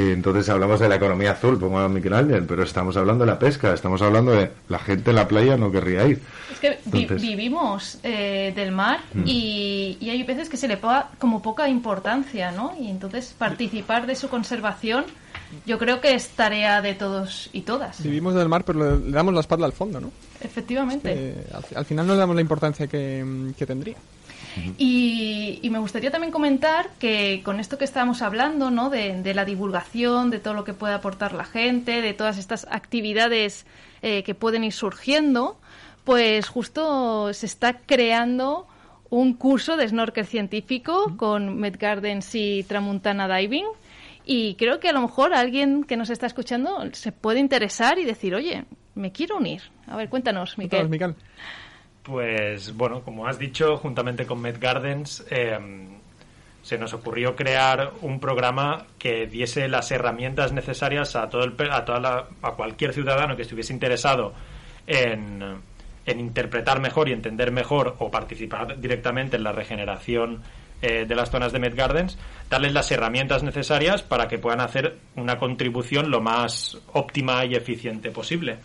Entonces hablamos de la economía azul, pongo a Miguel Ángel, pero estamos hablando de la pesca, estamos hablando de la gente en la playa no querría ir. Es que vi- Entonces- Mm. vivimos eh, del mar y, y hay veces que se le da como poca importancia, ¿no? Y entonces participar de su conservación yo creo que es tarea de todos y todas. Vivimos del mar, pero le, damos la espalda al fondo, ¿no? Efectivamente. Al, al final no le damos la importancia que, mm, que tendría. Y, y me gustaría también comentar que con esto que estábamos hablando, ¿no? De, de la divulgación, de todo lo que puede aportar la gente, de todas estas actividades eh, que pueden ir surgiendo, pues justo se está creando un curso de snorkel científico con Met Gardens y Tramuntana Diving. Y creo que a lo mejor alguien que nos está escuchando se puede interesar y decir, oye, me quiero unir. A ver, cuéntanos, Miquel. Cuéntanos, Miquel. Pues bueno, como has dicho, juntamente con Med Gardens eh, se nos ocurrió crear un programa que diese las herramientas necesarias a todo el, a toda la- a cualquier ciudadano que estuviese interesado en, en interpretar mejor y entender mejor o participar directamente en la regeneración eh, de las zonas de Med Gardens, darles las herramientas necesarias para que puedan hacer una contribución lo más óptima y eficiente posible,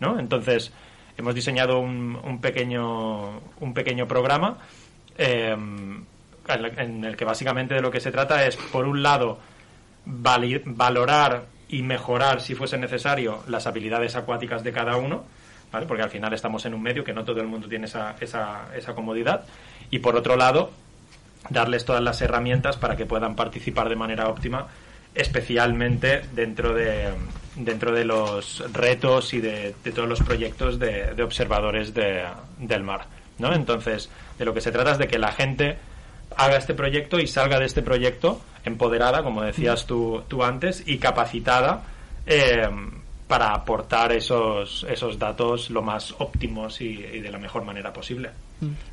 ¿no? Entonces hemos diseñado un, un pequeño un pequeño programa en el- en el que básicamente de lo que se trata es por un lado vali- valorar y mejorar si fuese necesario las habilidades acuáticas de cada uno ¿vale? porque al final estamos en un medio que no todo el mundo tiene esa, esa, esa comodidad y por otro lado darles todas las herramientas para que puedan participar de manera óptima especialmente dentro de dentro de los retos y de, de todos los proyectos de, de observadores de- del mar ¿no? entonces de lo que se trata es de que la gente haga este proyecto y salga de este proyecto empoderada como decías tú, tú antes y capacitada eh, para aportar esos, esos datos lo más óptimos y, y de la mejor manera posible.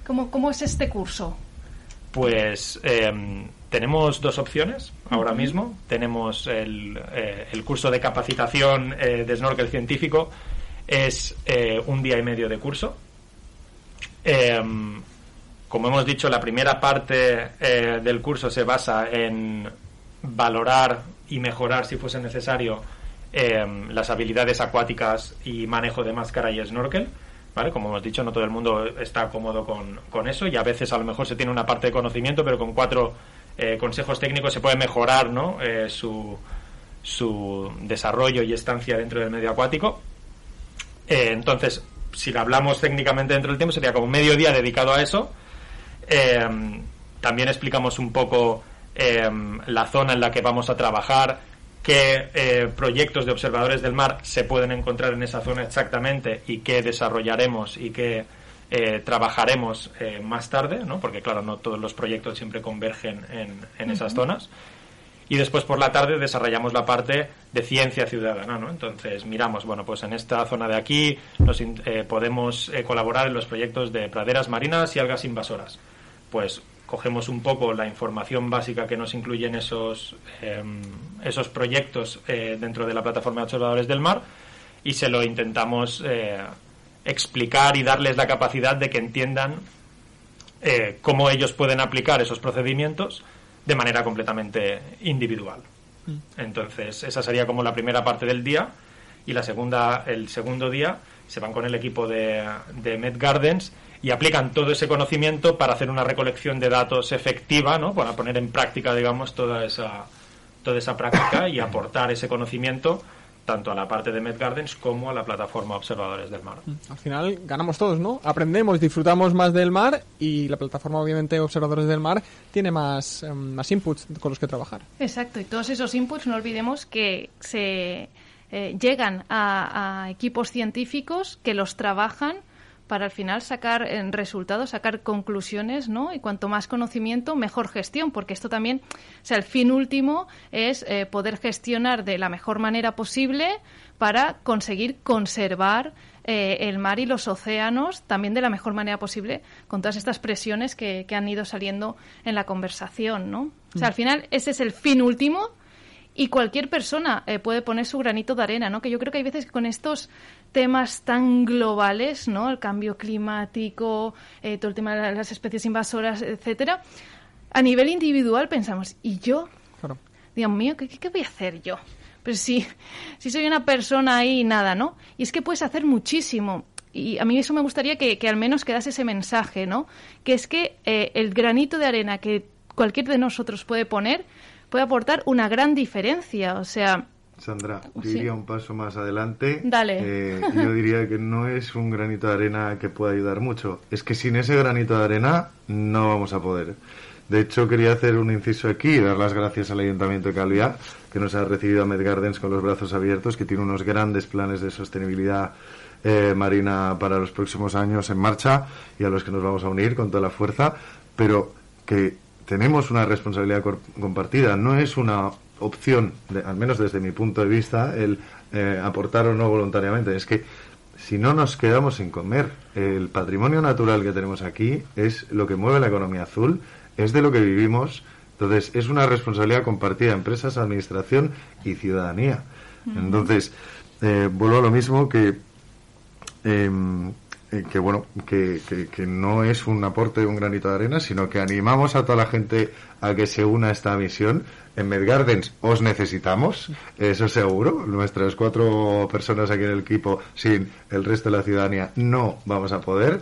¿Cómo, ¿Cómo es este curso? Pues eh, tenemos dos opciones ahora mismo. Tenemos el, eh, el curso de capacitación eh, de snorkel científico. Es eh, un día y medio de curso. eh, como hemos dicho, la primera parte del curso se basa en valorar y mejorar, si fuese necesario, eh, las habilidades acuáticas y manejo de máscara y snorkel. ¿Vale? Como hemos dicho, no todo el mundo está cómodo con, con eso y a veces a lo mejor se tiene una parte de conocimiento, pero con cuatro eh, consejos técnicos se puede mejorar ¿no? Eh, su, su desarrollo y estancia dentro del medio acuático. Eh, entonces, si lo hablamos técnicamente dentro del tiempo, sería como medio día dedicado a eso. También explicamos un poco la zona en la que vamos a trabajar, qué proyectos de observadores del mar se pueden encontrar en esa zona exactamente y qué desarrollaremos y qué eh, trabajaremos eh, más tarde, ¿no? porque claro, no todos los proyectos siempre convergen en, en esas zonas. Y después por la tarde desarrollamos la parte de ciencia ciudadana, ¿no? Entonces miramos, bueno, pues en esta zona de aquí nos eh, podemos eh, colaborar en los proyectos de praderas marinas y algas invasoras. Pues cogemos un poco la información básica que nos incluyen esos, em, esos proyectos dentro de la plataforma de observadores del mar y se lo intentamos explicar y darles la capacidad de que entiendan eh, cómo ellos pueden aplicar esos procedimientos de manera completamente individual. Entonces, esa sería como la primera parte del día y la segunda, el segundo día se van con el equipo de, de Met Gardens y aplican todo ese conocimiento para hacer una recolección de datos efectiva, ¿no? Para poner en práctica, digamos, toda esa, toda esa práctica y aportar ese conocimiento tanto a la parte de Met Gardens como a la plataforma Observadores del Mar. Al final ganamos todos, ¿no? Aprendemos, disfrutamos más del mar y la plataforma, obviamente, Observadores del Mar, tiene más, em, más inputs con los que trabajar. Exacto, y todos esos inputs no olvidemos que se eh, llegan a, a equipos científicos que los trabajan para al final sacar resultados, sacar conclusiones, ¿no? Y cuanto más conocimiento, mejor gestión, porque esto también, o sea, el fin último es eh, poder gestionar de la mejor manera posible para conseguir conservar eh, el mar y los océanos también de la mejor manera posible con todas estas presiones que, que han ido saliendo en la conversación, ¿no? O sea, al final ese es el fin último y cualquier persona eh, puede poner su granito de arena, ¿no? Que yo creo que hay veces que con estos temas tan globales, ¿no? El cambio climático, eh, todo el tema de las especies invasoras, etcétera, a nivel individual pensamos, ¿y yo? Claro. Dios mío, ¿qué, voy a hacer yo? Pero si, si soy una persona ahí, nada, ¿no? Y es que puedes hacer muchísimo. Y a mí eso me gustaría que, que al menos quedase ese mensaje, ¿no? Que es que eh, el granito de arena que cualquier de nosotros puede poner puede aportar una gran diferencia. O sea, Sandra, Sí. diría un paso más adelante. Dale. Eh, yo diría que no es un granito de arena que pueda ayudar mucho. Es que sin ese granito de arena no vamos a poder. De hecho, quería hacer un inciso aquí y dar las gracias al Ayuntamiento de Calviá, que nos ha recibido a Med Gardens con los brazos abiertos, que tiene unos grandes planes de sostenibilidad eh, marina para los próximos años en marcha y a los que nos vamos a unir con toda la fuerza, pero que tenemos una responsabilidad compartida. No es una opción, de- al menos desde mi punto de vista, el eh, aportar o no voluntariamente. Es que si no nos quedamos sin comer, el patrimonio natural que tenemos aquí es lo que mueve la economía azul, es de lo que vivimos. Entonces, es una responsabilidad compartida, empresas, administración y ciudadanía. Entonces, eh, vuelvo a lo mismo que Em, eh, que bueno, que, que- que no es un aporte de un granito de arena, sino que animamos a toda la gente a que se una a esta misión. En Medgardens os necesitamos, eso seguro. Nuestras cuatro personas aquí en el equipo, sin el resto de la ciudadanía, no vamos a poder.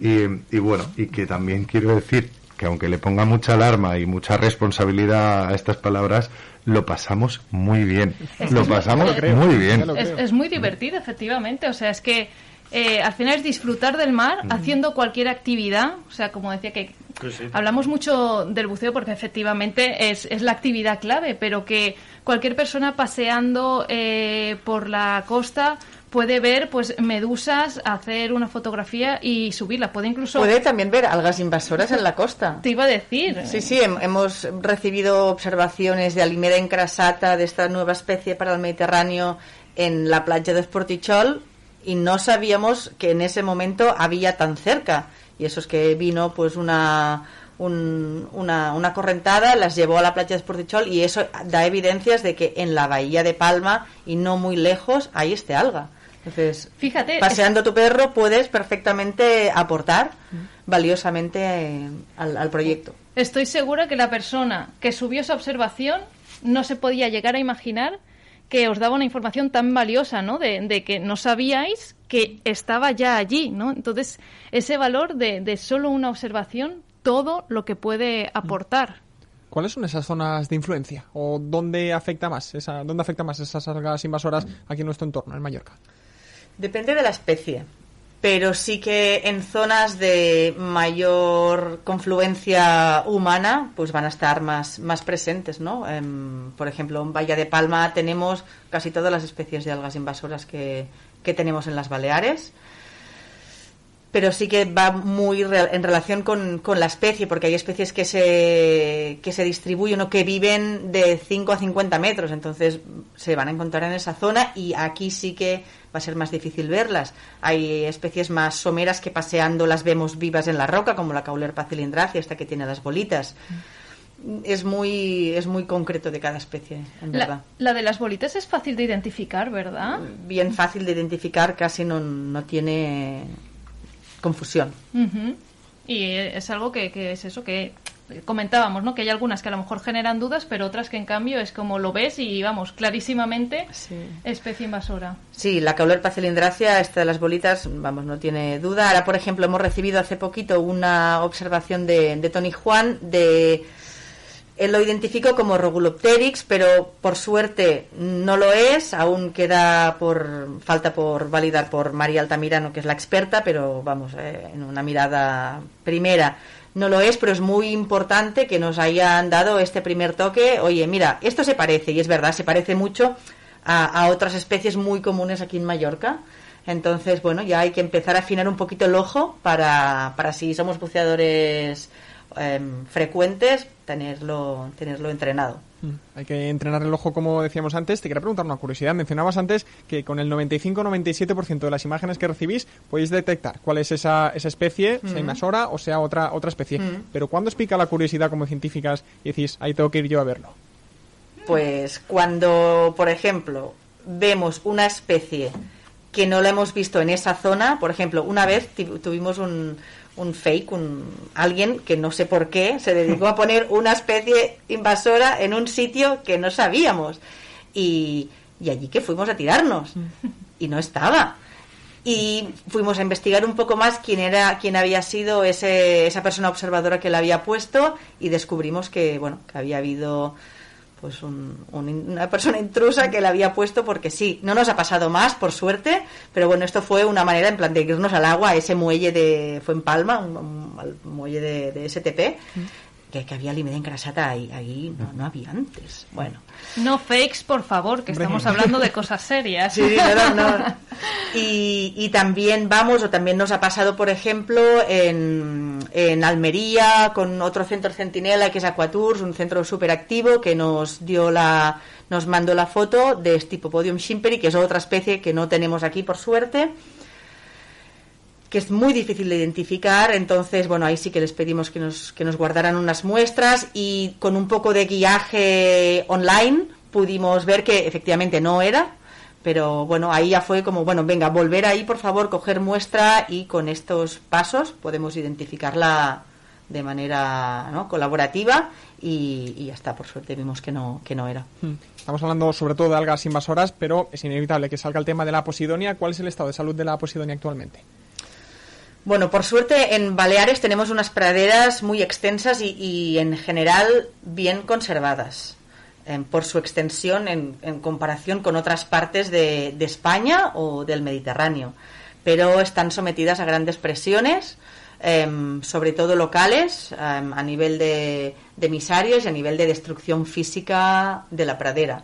Y, y bueno, y que también quiero decir que aunque le ponga mucha alarma y mucha responsabilidad a estas palabras, lo pasamos muy bien. Es Lo pasamos lo creo, muy bien. es muy divertido, efectivamente. O sea, es que eh, al final es disfrutar del mar haciendo cualquier actividad. O sea, como decía que sí. hablamos mucho del buceo porque efectivamente es, es la actividad clave, pero que cualquier persona paseando eh, por la costa puede ver pues medusas, hacer una fotografía y subirla. Puede incluso... Puede también ver algas invasoras en la costa. Te iba a decir. Sí, sí, hem- hemos recibido observaciones de Alimera incrasata, de esta nueva especie para el Mediterráneo, en la playa de Sportichol y no sabíamos que en ese momento había tan cerca. Y eso es que vino pues una, un- una, una correntada, las llevó a la playa de Sportichol y eso da evidencias de que en la bahía de Palma y no muy lejos hay este alga. Entonces, Fíjate, paseando tu perro puedes perfectamente aportar valiosamente al, al proyecto. Estoy segura que la persona que subió esa observación no se podía llegar a imaginar que os daba una información tan valiosa, ¿no? De, de que no sabíais que estaba ya allí, ¿no? Entonces, ese valor de, de solo una observación, todo lo que puede aportar. ¿Cuáles son esas zonas de influencia? ¿O dónde afecta más? Esa, ¿Dónde afecta más esas algas invasoras aquí en nuestro entorno, en Mallorca? Depende de la especie, pero sí que en zonas de mayor confluencia humana, pues van a estar más, más presentes, ¿no? Em, por ejemplo, en Bahía de Palma tenemos casi todas las especies de algas invasoras que, que tenemos en las Baleares. Pero sí que va muy re- en relación con, con la especie, porque hay especies que se, que se distribuyen o que viven de 5 a 50 metros, entonces se van a encontrar en esa zona y aquí sí que va a ser más difícil verlas. Hay especies más someras que paseando las vemos vivas en la roca, como la Caulerpa cilindracia, esta que tiene las bolitas. Es muy, es muy concreto de cada especie, en verdad. La, la de las bolitas es fácil de identificar, ¿verdad? Bien fácil de identificar, casi no, no tiene confusión. Y es algo que, que es eso que comentábamos, ¿no? Que hay algunas que a lo mejor generan dudas, pero otras que en cambio es como lo ves y vamos, clarísimamente Sí. especie invasora. Sí, la Caulerpa cilindracia, esta de las bolitas, vamos, no tiene duda. Ahora, por ejemplo, hemos recibido hace poquito una observación de, de Tony Juan de... Él lo identificó como Rogulopteryx, pero por suerte no lo es. Aún queda por falta por validar por María Altamirano, que es la experta, pero vamos, eh, en una mirada primera no lo es, pero es muy importante que nos hayan dado este primer toque. Oye, mira, esto se parece, y es verdad, se parece mucho a, a otras especies muy comunes aquí en Mallorca. Entonces, bueno, ya hay que empezar a afinar un poquito el ojo para, para si somos buceadores em, frecuentes, tenerlo, tenerlo entrenado. Mm, Hay que entrenar el ojo, como decíamos antes. Te quería preguntar una curiosidad. Mencionabas antes que con el 95-97% de las imágenes que recibís podéis detectar cuál es esa, esa especie, sea invasora o sea otra, otra especie. Mm. Pero ¿cuándo os pica la curiosidad como científicas y decís, ahí tengo que ir yo a verlo? Pues cuando, por ejemplo, vemos una especie que no la hemos visto en esa zona, por ejemplo, una vez tuvimos un, un fake, un, alguien que no sé por qué se dedicó a poner una especie invasora en un sitio que no sabíamos. Y, y allí que fuimos a tirarnos. Y no estaba. Y fuimos a investigar un poco más quién era, quién había sido ese, esa persona observadora que la había puesto y descubrimos que, bueno, que había habido pues un- un- una persona intrusa que la había puesto porque sí, no nos ha pasado más, por suerte, pero bueno, esto fue una manera en plan de irnos al agua, a ese muelle de, fue en Palma, un, al muelle de, de STP, que, que había limida engrasada ahí, ahí no, no había antes. Bueno, No fakes, por favor, que estamos hablando de cosas serias. Sí, no, no, no. Y, y también vamos, o también nos ha pasado, por ejemplo, en, en Almería, con otro centro centinela que es Aquatours, un centro súper activo que nos dio la, nos mandó la foto de Stipopodium shimperi, que es otra especie que no tenemos aquí por suerte que es muy difícil de identificar, entonces, bueno, ahí sí que les pedimos que nos, que nos guardaran unas muestras y con un poco de guiaje online pudimos ver que efectivamente no era, pero bueno, ahí ya fue como, bueno, venga, volver ahí, por favor, coger muestra y con estos pasos podemos identificarla de manera ¿no? colaborativa y, y ya está, por suerte vimos que no, que no era. Mm. Estamos hablando sobre todo de algas invasoras, pero es inevitable que salga el tema de la posidonia. ¿Cuál es el estado de salud de la posidonia actualmente? Bueno, por suerte en Baleares tenemos unas praderas muy extensas y, en general bien conservadas em, por su extensión en, comparación con otras partes de, España o del Mediterráneo. Pero están sometidas a grandes presiones, em, sobre todo locales, em, a nivel de, de emisarios y a nivel de destrucción física de la pradera.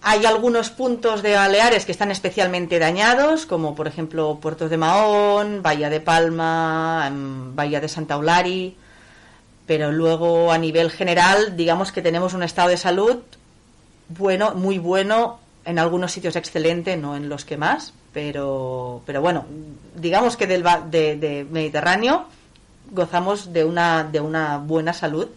Hay algunos puntos de Baleares que están especialmente dañados, como por ejemplo Puerto de Mahón, Bahía de Palma, em, Bahía de Santa Eulari, pero luego a nivel general, digamos que tenemos un estado de salud bueno, muy bueno, en algunos sitios excelente, no en los que más, pero, pero bueno, digamos que del de, de Mediterráneo gozamos de una, de una buena salud,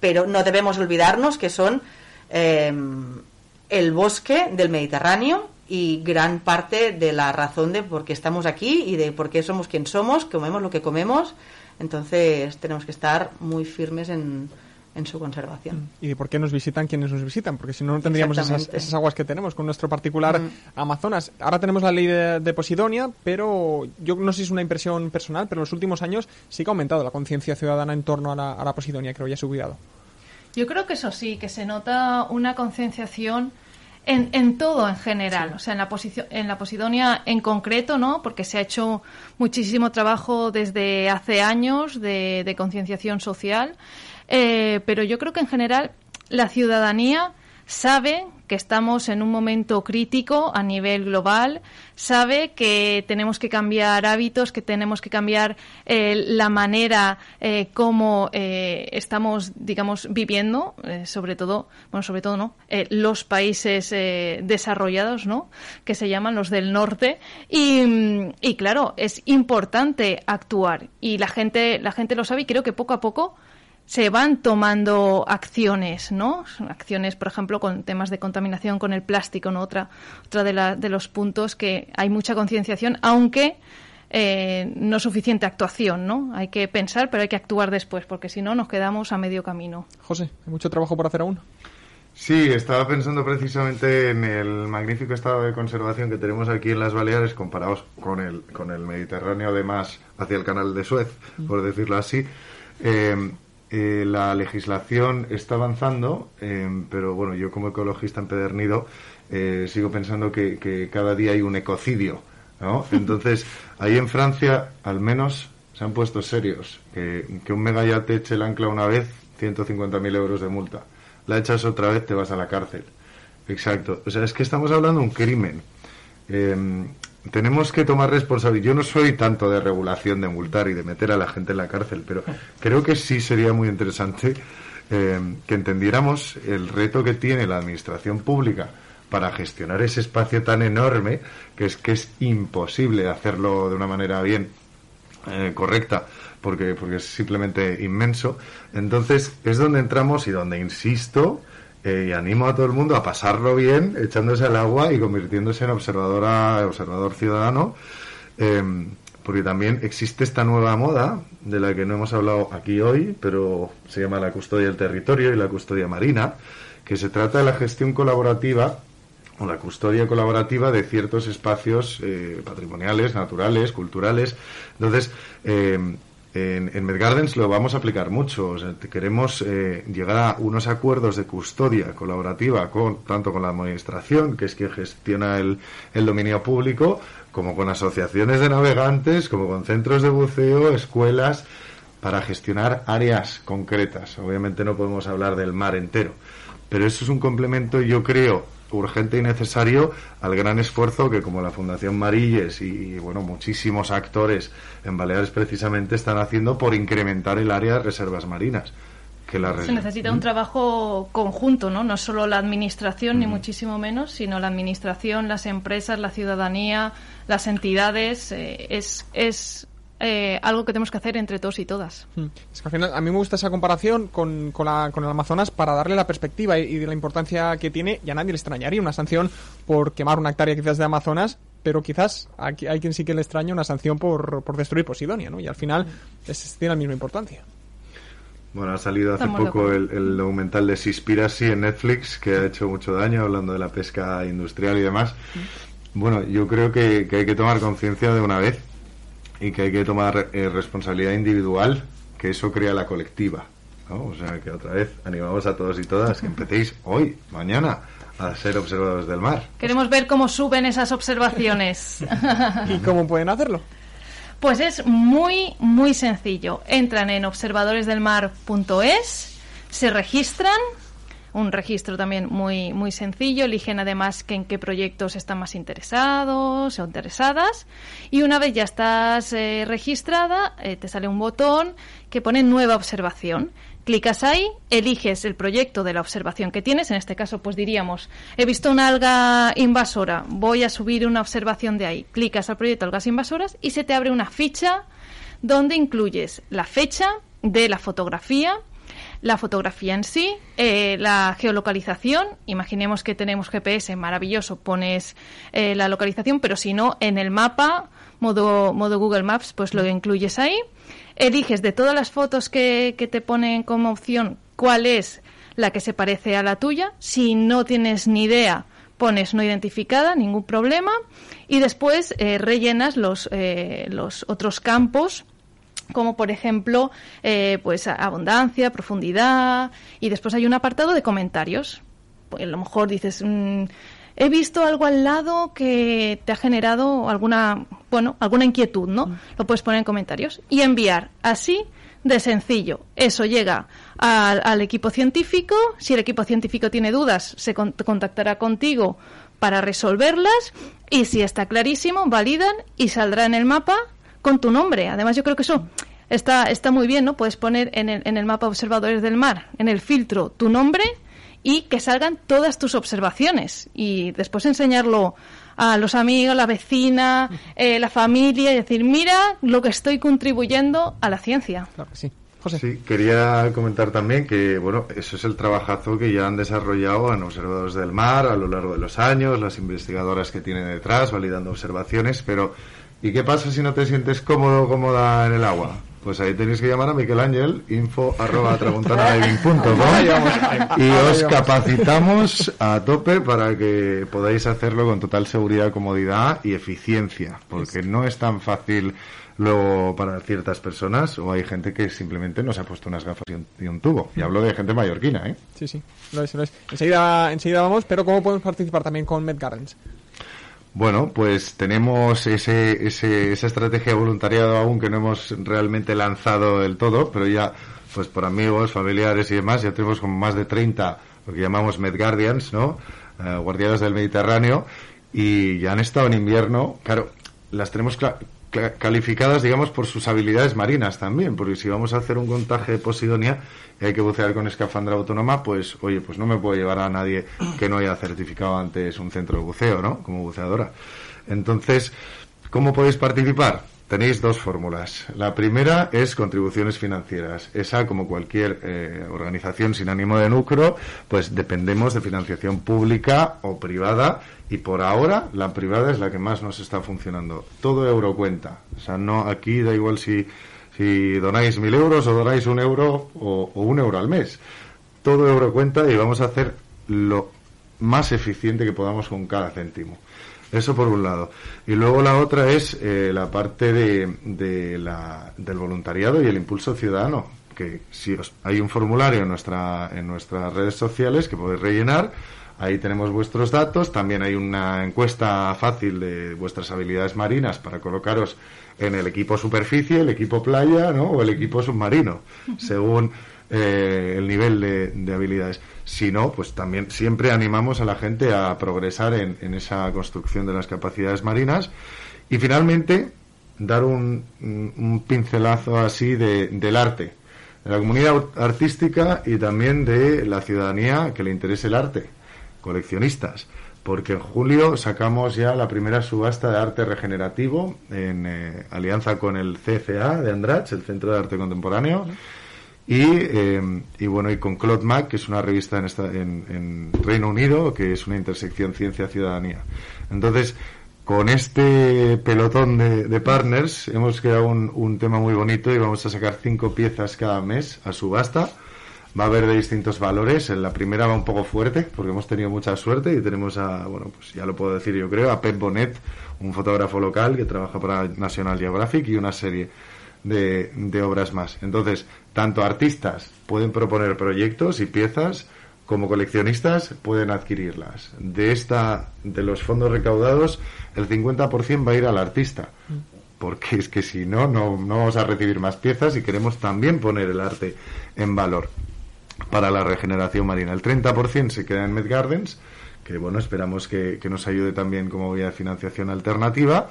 pero no debemos olvidarnos que son em, el bosque del Mediterráneo y gran parte de la razón de por qué estamos aquí y de por qué somos quien somos, comemos lo que comemos. Entonces tenemos que estar muy firmes en, en su conservación. y de por qué nos visitan quienes nos visitan, porque si no, no tendríamos esas, esas aguas que tenemos con nuestro particular Mm. Amazonas. Ahora tenemos la ley de, de Posidonia, pero yo no sé si es una impresión personal, pero en los últimos años sí que ha aumentado la conciencia ciudadana en torno a la, a la Posidonia, creo, ya su cuidado. Yo creo que eso sí, que se nota una concienciación en, en todo en general, o sea, en la, posición, en la Posidonia en concreto, ¿no? Porque se ha hecho muchísimo trabajo desde hace años de, de concienciación social, eh, pero yo creo que en general la ciudadanía sabe que estamos en un momento crítico a nivel global, sabe que tenemos que cambiar hábitos, que tenemos que cambiar eh, la manera eh, como eh, estamos, digamos, viviendo, eh, sobre todo, bueno, sobre todo, ¿no? Eh, los países desarrollados, ¿no? Que se llaman los del norte. Y, y claro, es importante actuar. Y la gente, la gente lo sabe y creo que poco a poco se van tomando acciones, ¿no? Acciones, por ejemplo, con temas de contaminación con el plástico, ¿no? Otra, otra de, la- de los puntos que hay mucha concienciación, aunque eh, no suficiente actuación, ¿no? Hay que pensar, pero hay que actuar después, porque si no nos quedamos a medio camino. José, hay mucho trabajo por hacer aún. Sí, estaba pensando precisamente en el magnífico estado de conservación que tenemos aquí en las Baleares comparados con el, con el Mediterráneo, además hacia el canal de Suez, por decirlo así. Eh, eh, la legislación está avanzando, eh, pero bueno, yo como ecologista empedernido eh, sigo pensando que, que cada día hay un ecocidio, ¿no? Entonces, ahí en Francia, al menos, se han puesto serios. Que, que un megayate eche el ancla una vez, 150.000 euros de multa. La echas otra vez, te vas a la cárcel. Exacto. O sea, es que estamos hablando de un crimen. Tenemos que tomar responsabilidad. Yo no soy tanto de regulación, de multar y de meter a la gente en la cárcel, pero creo que sí sería muy interesante eh, que entendiéramos el reto que tiene la administración pública para gestionar ese espacio tan enorme que es que es imposible hacerlo de una manera bien eh, correcta porque porque es simplemente inmenso entonces es donde entramos y donde insisto eh, y animo a todo el mundo a pasarlo bien echándose al agua y convirtiéndose en observadora observador ciudadano eh, porque también existe esta nueva moda de la que no hemos hablado aquí hoy pero se llama la custodia del territorio y la custodia marina que se trata de la gestión colaborativa o la custodia colaborativa de ciertos espacios eh, patrimoniales, naturales, culturales. Entonces, eh, en, en Medgardens lo vamos a aplicar mucho. O sea, queremos eh, llegar a unos acuerdos de custodia colaborativa con tanto con la administración, que es quien gestiona el, el dominio público, como con asociaciones de navegantes, como con centros de buceo, escuelas, para gestionar áreas concretas. Obviamente no podemos hablar del mar entero, pero eso es un complemento, yo creo, urgente y necesario al gran esfuerzo que como la Fundación Marilles y bueno muchísimos actores en Baleares precisamente están haciendo por incrementar el área de reservas marinas que la Se necesita un trabajo conjunto, ¿no? No solo la administración, ni muchísimo menos, sino la administración, las empresas, la ciudadanía, las entidades. eh, es es eh, algo que tenemos que hacer entre todos y todas. Mm. Es que al final a mí me gusta esa comparación con, con, la- con el Amazonas para darle la perspectiva y, y de la importancia que tiene y a nadie le extrañaría una sanción por quemar una hectárea quizás de Amazonas, pero quizás aquí hay quien sí que le extraña una sanción por, por destruir Posidonia, ¿no? Y al final es- tiene la misma importancia. Bueno, ha salido hace Estamos poco el, el documental de Seaspiracy en Netflix, que ha hecho mucho daño hablando de la pesca industrial y demás. Bueno, yo creo que, que hay que tomar conciencia de una vez y que hay que tomar eh, responsabilidad individual, que eso crea la colectiva. ¿no? O sea, que otra vez animamos a todos y todas que empecéis hoy, mañana, a ser observadores del mar. Queremos ver cómo suben esas observaciones. ¿Y cómo pueden hacerlo? Pues es muy, muy sencillo. Entran en observadoresdelmar.es, se registran, un registro también muy, muy sencillo, eligen además que en qué proyectos están más interesados o interesadas y una vez ya estás eh, registrada, eh, te sale un botón que pone nueva observación. Clicas ahí, eliges el proyecto de la observación que tienes, en este caso pues diríamos, he visto una alga invasora, voy a subir una observación de ahí. Clicas al proyecto algas invasoras y se te abre una ficha donde incluyes la fecha de la fotografía, la fotografía en sí, eh, la geolocalización. Imaginemos que tenemos GPS, maravilloso, pones eh, la localización, pero si no, en el mapa, modo, modo Google Maps, pues lo incluyes ahí. Eliges de todas las fotos que, te ponen como opción cuál es la que se parece a la tuya. Si no tienes ni idea, pones no identificada, ningún problema. Y después eh, rellenas los, los otros campos como por ejemplo eh, pues abundancia, profundidad y después hay un apartado de comentarios. Pues a lo mejor dices mm, he visto algo al lado que te ha generado alguna bueno alguna inquietud, ¿no? Lo puedes poner en comentarios y enviar así de sencillo. Eso llega al, al equipo científico. Si el equipo científico tiene dudas, se con- contactará contigo para resolverlas. Y si está clarísimo, validan y saldrá en el mapa con tu nombre. Además, yo creo que eso está, está muy bien, ¿no? Puedes poner en el, en el mapa observadores del mar, en el filtro, tu nombre y que salgan todas tus observaciones. Y después enseñarlo a los amigos, la vecina, eh, la familia y decir, mira lo que estoy contribuyendo a la ciencia. Claro que sí. José. Sí, quería comentar también que, bueno, eso es el trabajazo que ya han desarrollado en Observadores del Mar a lo largo de los años, las investigadoras que tienen detrás, validando observaciones, pero ¿y qué pasa si no te sientes cómodo o cómoda en el agua? Pues ahí tenéis que llamar a Miquel Ángel, info arroba tramontanadiving.com, y os capacitamos a tope para que podáis hacerlo con total seguridad, comodidad y eficiencia, porque no es tan fácil luego para ciertas personas o hay gente que simplemente no se ha puesto unas gafas y un, y un tubo. Y hablo de gente mallorquina, ¿eh? Sí, sí, lo es, lo es. Enseguida, enseguida vamos, pero ¿cómo podemos participar también con Met Gardens? Bueno, pues tenemos ese, ese, esa estrategia de voluntariado aún que no hemos realmente lanzado del todo, pero ya, pues por amigos, familiares y demás, ya tenemos como más de 30, lo que llamamos Med Guardians, ¿no? Eh, guardianes del Mediterráneo, y ya han estado en invierno, claro, las tenemos calificadas, digamos, por sus habilidades marinas también, porque si vamos a hacer un contaje de posidonia y hay que bucear con escafandra autónoma, pues, oye, pues no me puedo llevar a nadie que no haya certificado antes un centro de buceo, ¿no? Como buceadora. Entonces, ¿cómo podéis participar? Tenéis dos fórmulas. La primera es contribuciones financieras. Esa, como cualquier eh, organización sin ánimo de lucro, pues dependemos de financiación pública o privada y por ahora la privada es la que más nos está funcionando. Todo euro cuenta. O sea, no aquí da igual si, si donáis mil euros o donáis un euro o, o un euro al mes. Todo euro cuenta y vamos a hacer lo más eficiente que podamos con cada céntimo. Eso por un lado. Y luego la otra es eh, la parte de, de la, del voluntariado y el impulso ciudadano. Que si os, hay un formulario en, nuestra, en nuestras redes sociales que podéis rellenar. Ahí tenemos vuestros datos. También hay una encuesta fácil de vuestras habilidades marinas para colocaros en el equipo superficie, el equipo playa ¿no? o el equipo submarino, según eh, el nivel de, de habilidades. Si no, pues también siempre animamos a la gente a progresar en, esa construcción de las capacidades marinas. Y finalmente, dar un, pincelazo así de- del arte, de la comunidad artística y también de la ciudadanía que le interese el arte, coleccionistas. Porque en julio sacamos ya la primera subasta de arte regenerativo en eh, alianza con el CCA de Andratx, el Centro de Arte Contemporáneo. Y, eh, y bueno, y con Claude Mac, que es una revista en, esta, en, Reino Unido, que es una intersección ciencia-ciudadanía. Entonces, con este pelotón de, de partners hemos creado un, un tema muy bonito y vamos a sacar cinco piezas cada mes a subasta. Va a haber de distintos valores. En la primera va un poco fuerte, porque hemos tenido mucha suerte y tenemos a, bueno, pues ya lo puedo decir yo creo, a Pep Bonet, un fotógrafo local que trabaja para National Geographic y una serie de, obras más. Entonces, tanto artistas pueden proponer proyectos y piezas como coleccionistas pueden adquirirlas. De esta de los fondos recaudados, el 50% va a ir al artista. Porque es que si no, no, no vamos a recibir más piezas y queremos también poner el arte en valor para la regeneración marina. El 30% se queda en Med Gardens, que bueno, esperamos que, que nos ayude también como vía de financiación alternativa.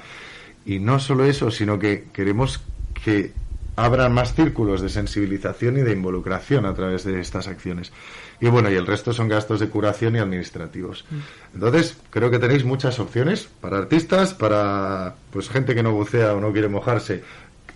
Y no solo eso, sino que queremos que abran más círculos de sensibilización y de involucración a través de estas acciones. Y bueno, y el resto son gastos de curación y administrativos. Entonces, creo que tenéis muchas opciones para artistas, para pues gente que no bucea o no quiere mojarse,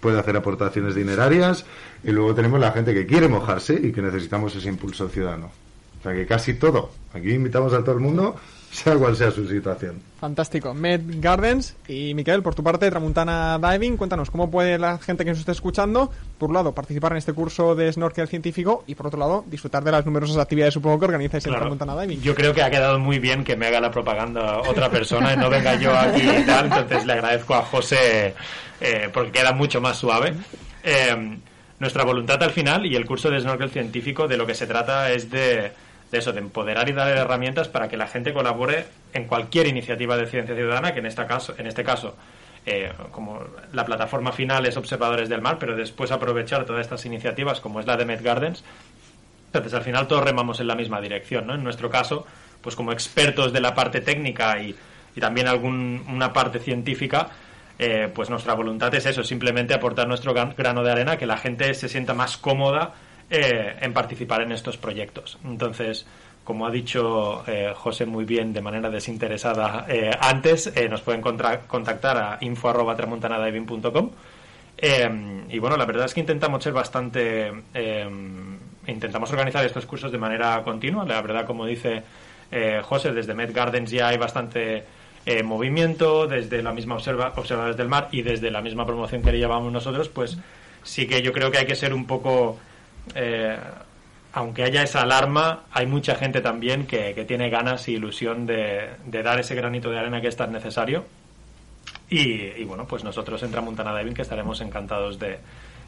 puede hacer aportaciones dinerarias y luego tenemos la gente que quiere mojarse y que necesitamos ese impulso ciudadano. O sea que casi todo. Aquí invitamos a todo el mundo, sea cual sea su situación. Fantástico. Med Gardens y Miquel, por tu parte, Tramuntana Diving, cuéntanos cómo puede la gente que nos esté escuchando, por un lado, participar en este curso de snorkel científico y por otro lado, disfrutar de las numerosas actividades, supongo, que organizáis en Claro. Tramuntana Diving. Yo creo que ha quedado muy bien que me haga la propaganda otra persona y no venga yo aquí y tal. Entonces le agradezco a José eh, porque queda mucho más suave. Eh, nuestra voluntad al final y el curso de snorkel científico de lo que se trata es de, de eso, de empoderar y dar herramientas para que la gente colabore en cualquier iniciativa de ciencia ciudadana, que en, caso, en este caso eh, como la plataforma final es Observadores del Mar, pero después aprovechar todas estas iniciativas como es la de Met Gardens entonces, al final todos remamos en la misma dirección, ¿no? En nuestro caso, pues como expertos de la parte técnica y, y también algún, una parte científica, eh, pues nuestra voluntad es eso, simplemente aportar nuestro gran- grano de arena, que la gente se sienta más cómoda eh, en participar en estos proyectos. Entonces, como ha dicho eh, José muy bien de manera desinteresada eh, antes, nos pueden contactar a info.tramontanadiving.com y bueno, la verdad es que intentamos ser bastante. intentamos organizar estos cursos de manera continua. La verdad, como dice José, desde Met Gardens ya hay bastante movimiento, desde la misma observa- Observadores del Mar y desde la misma promoción que le llevamos nosotros, pues sí que yo creo que hay que ser un poco. Eh, aunque haya esa alarma, hay mucha gente también que, tiene ganas y ilusión de, de dar ese granito de arena que es tan necesario. Y, bueno, pues nosotros en Tramuntana Diving que estaremos encantados de,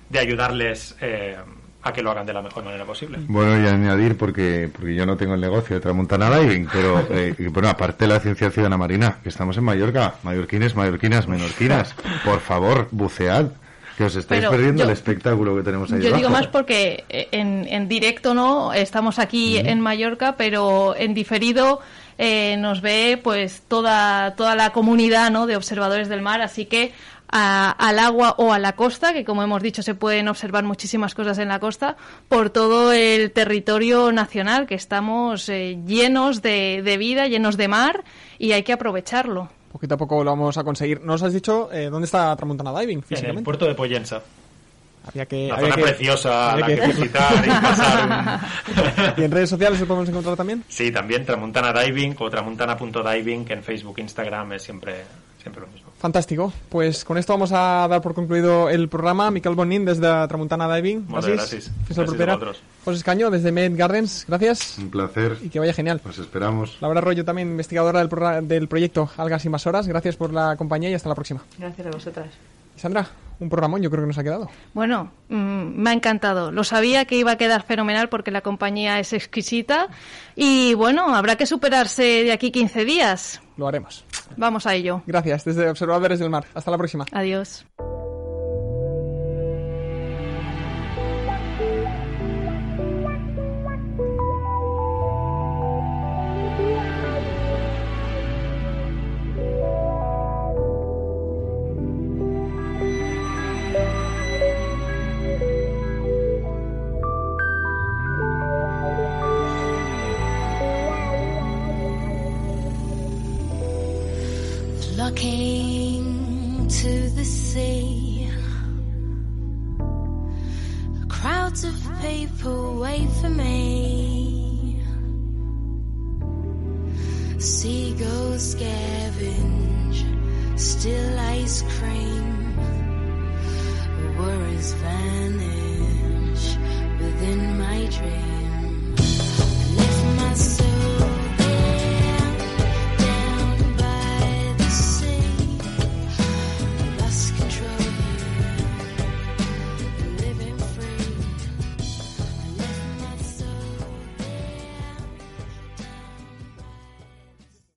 de ayudarles eh, a que lo hagan de la mejor manera posible. Bueno, y añadir, porque, porque yo no tengo el negocio de Tramontana Diving, pero eh, bueno, aparte de la ciencia ciudadana marina, que estamos en Mallorca, mallorquines, mallorquinas, menorquinas, por favor, bucead, que os estáis Pero perdiendo yo- el espectáculo que tenemos ahí Yo digo más porque eh, en, en directo no, estamos aquí en Mallorca, pero en diferido eh, nos ve pues toda, toda la comunidad ¿no? de observadores del mar, así que a- al agua o a la costa, que como hemos dicho se pueden observar muchísimas cosas en la costa, por todo el territorio nacional, que estamos eh, llenos de, de vida, llenos de mar y hay que aprovecharlo. Poquito a poco lo vamos a conseguir. ¿Nos has dicho eh, dónde está Tramuntana Diving En el puerto de Poyensa. Había que, Una había zona que- preciosa había la que visitar y pasar un... ¿Y en redes sociales lo podemos encontrar también? Sí, también Tramuntana Diving o tramuntana.diving, que en Facebook, Instagram es siempre, siempre lo mismo. Fantástico. Pues con esto vamos a dar por concluido el programa. Miquel Bonin desde Tramuntana Diving. Gràcies a propera. vosaltres. José Escaño desde Med Gardens. Gracias. Un placer, Y que vaya genial. os esperamos. Laura Arroyo también investigadora del, del proyecto Algas Invasoras. Gracias por la compañía y hasta la próxima. Gracias a vosotras. Y Sandra, un programón yo creo que nos ha quedado. Bueno, mm, me ha encantado. Lo sabía que iba a quedar fenomenal porque la compañía es exquisita. Y bueno, habrá que superarse de aquí 15 días. Lo haremos. Vamos a ello. Gracias desde Observadores del Mar. Hasta la próxima. Adiós.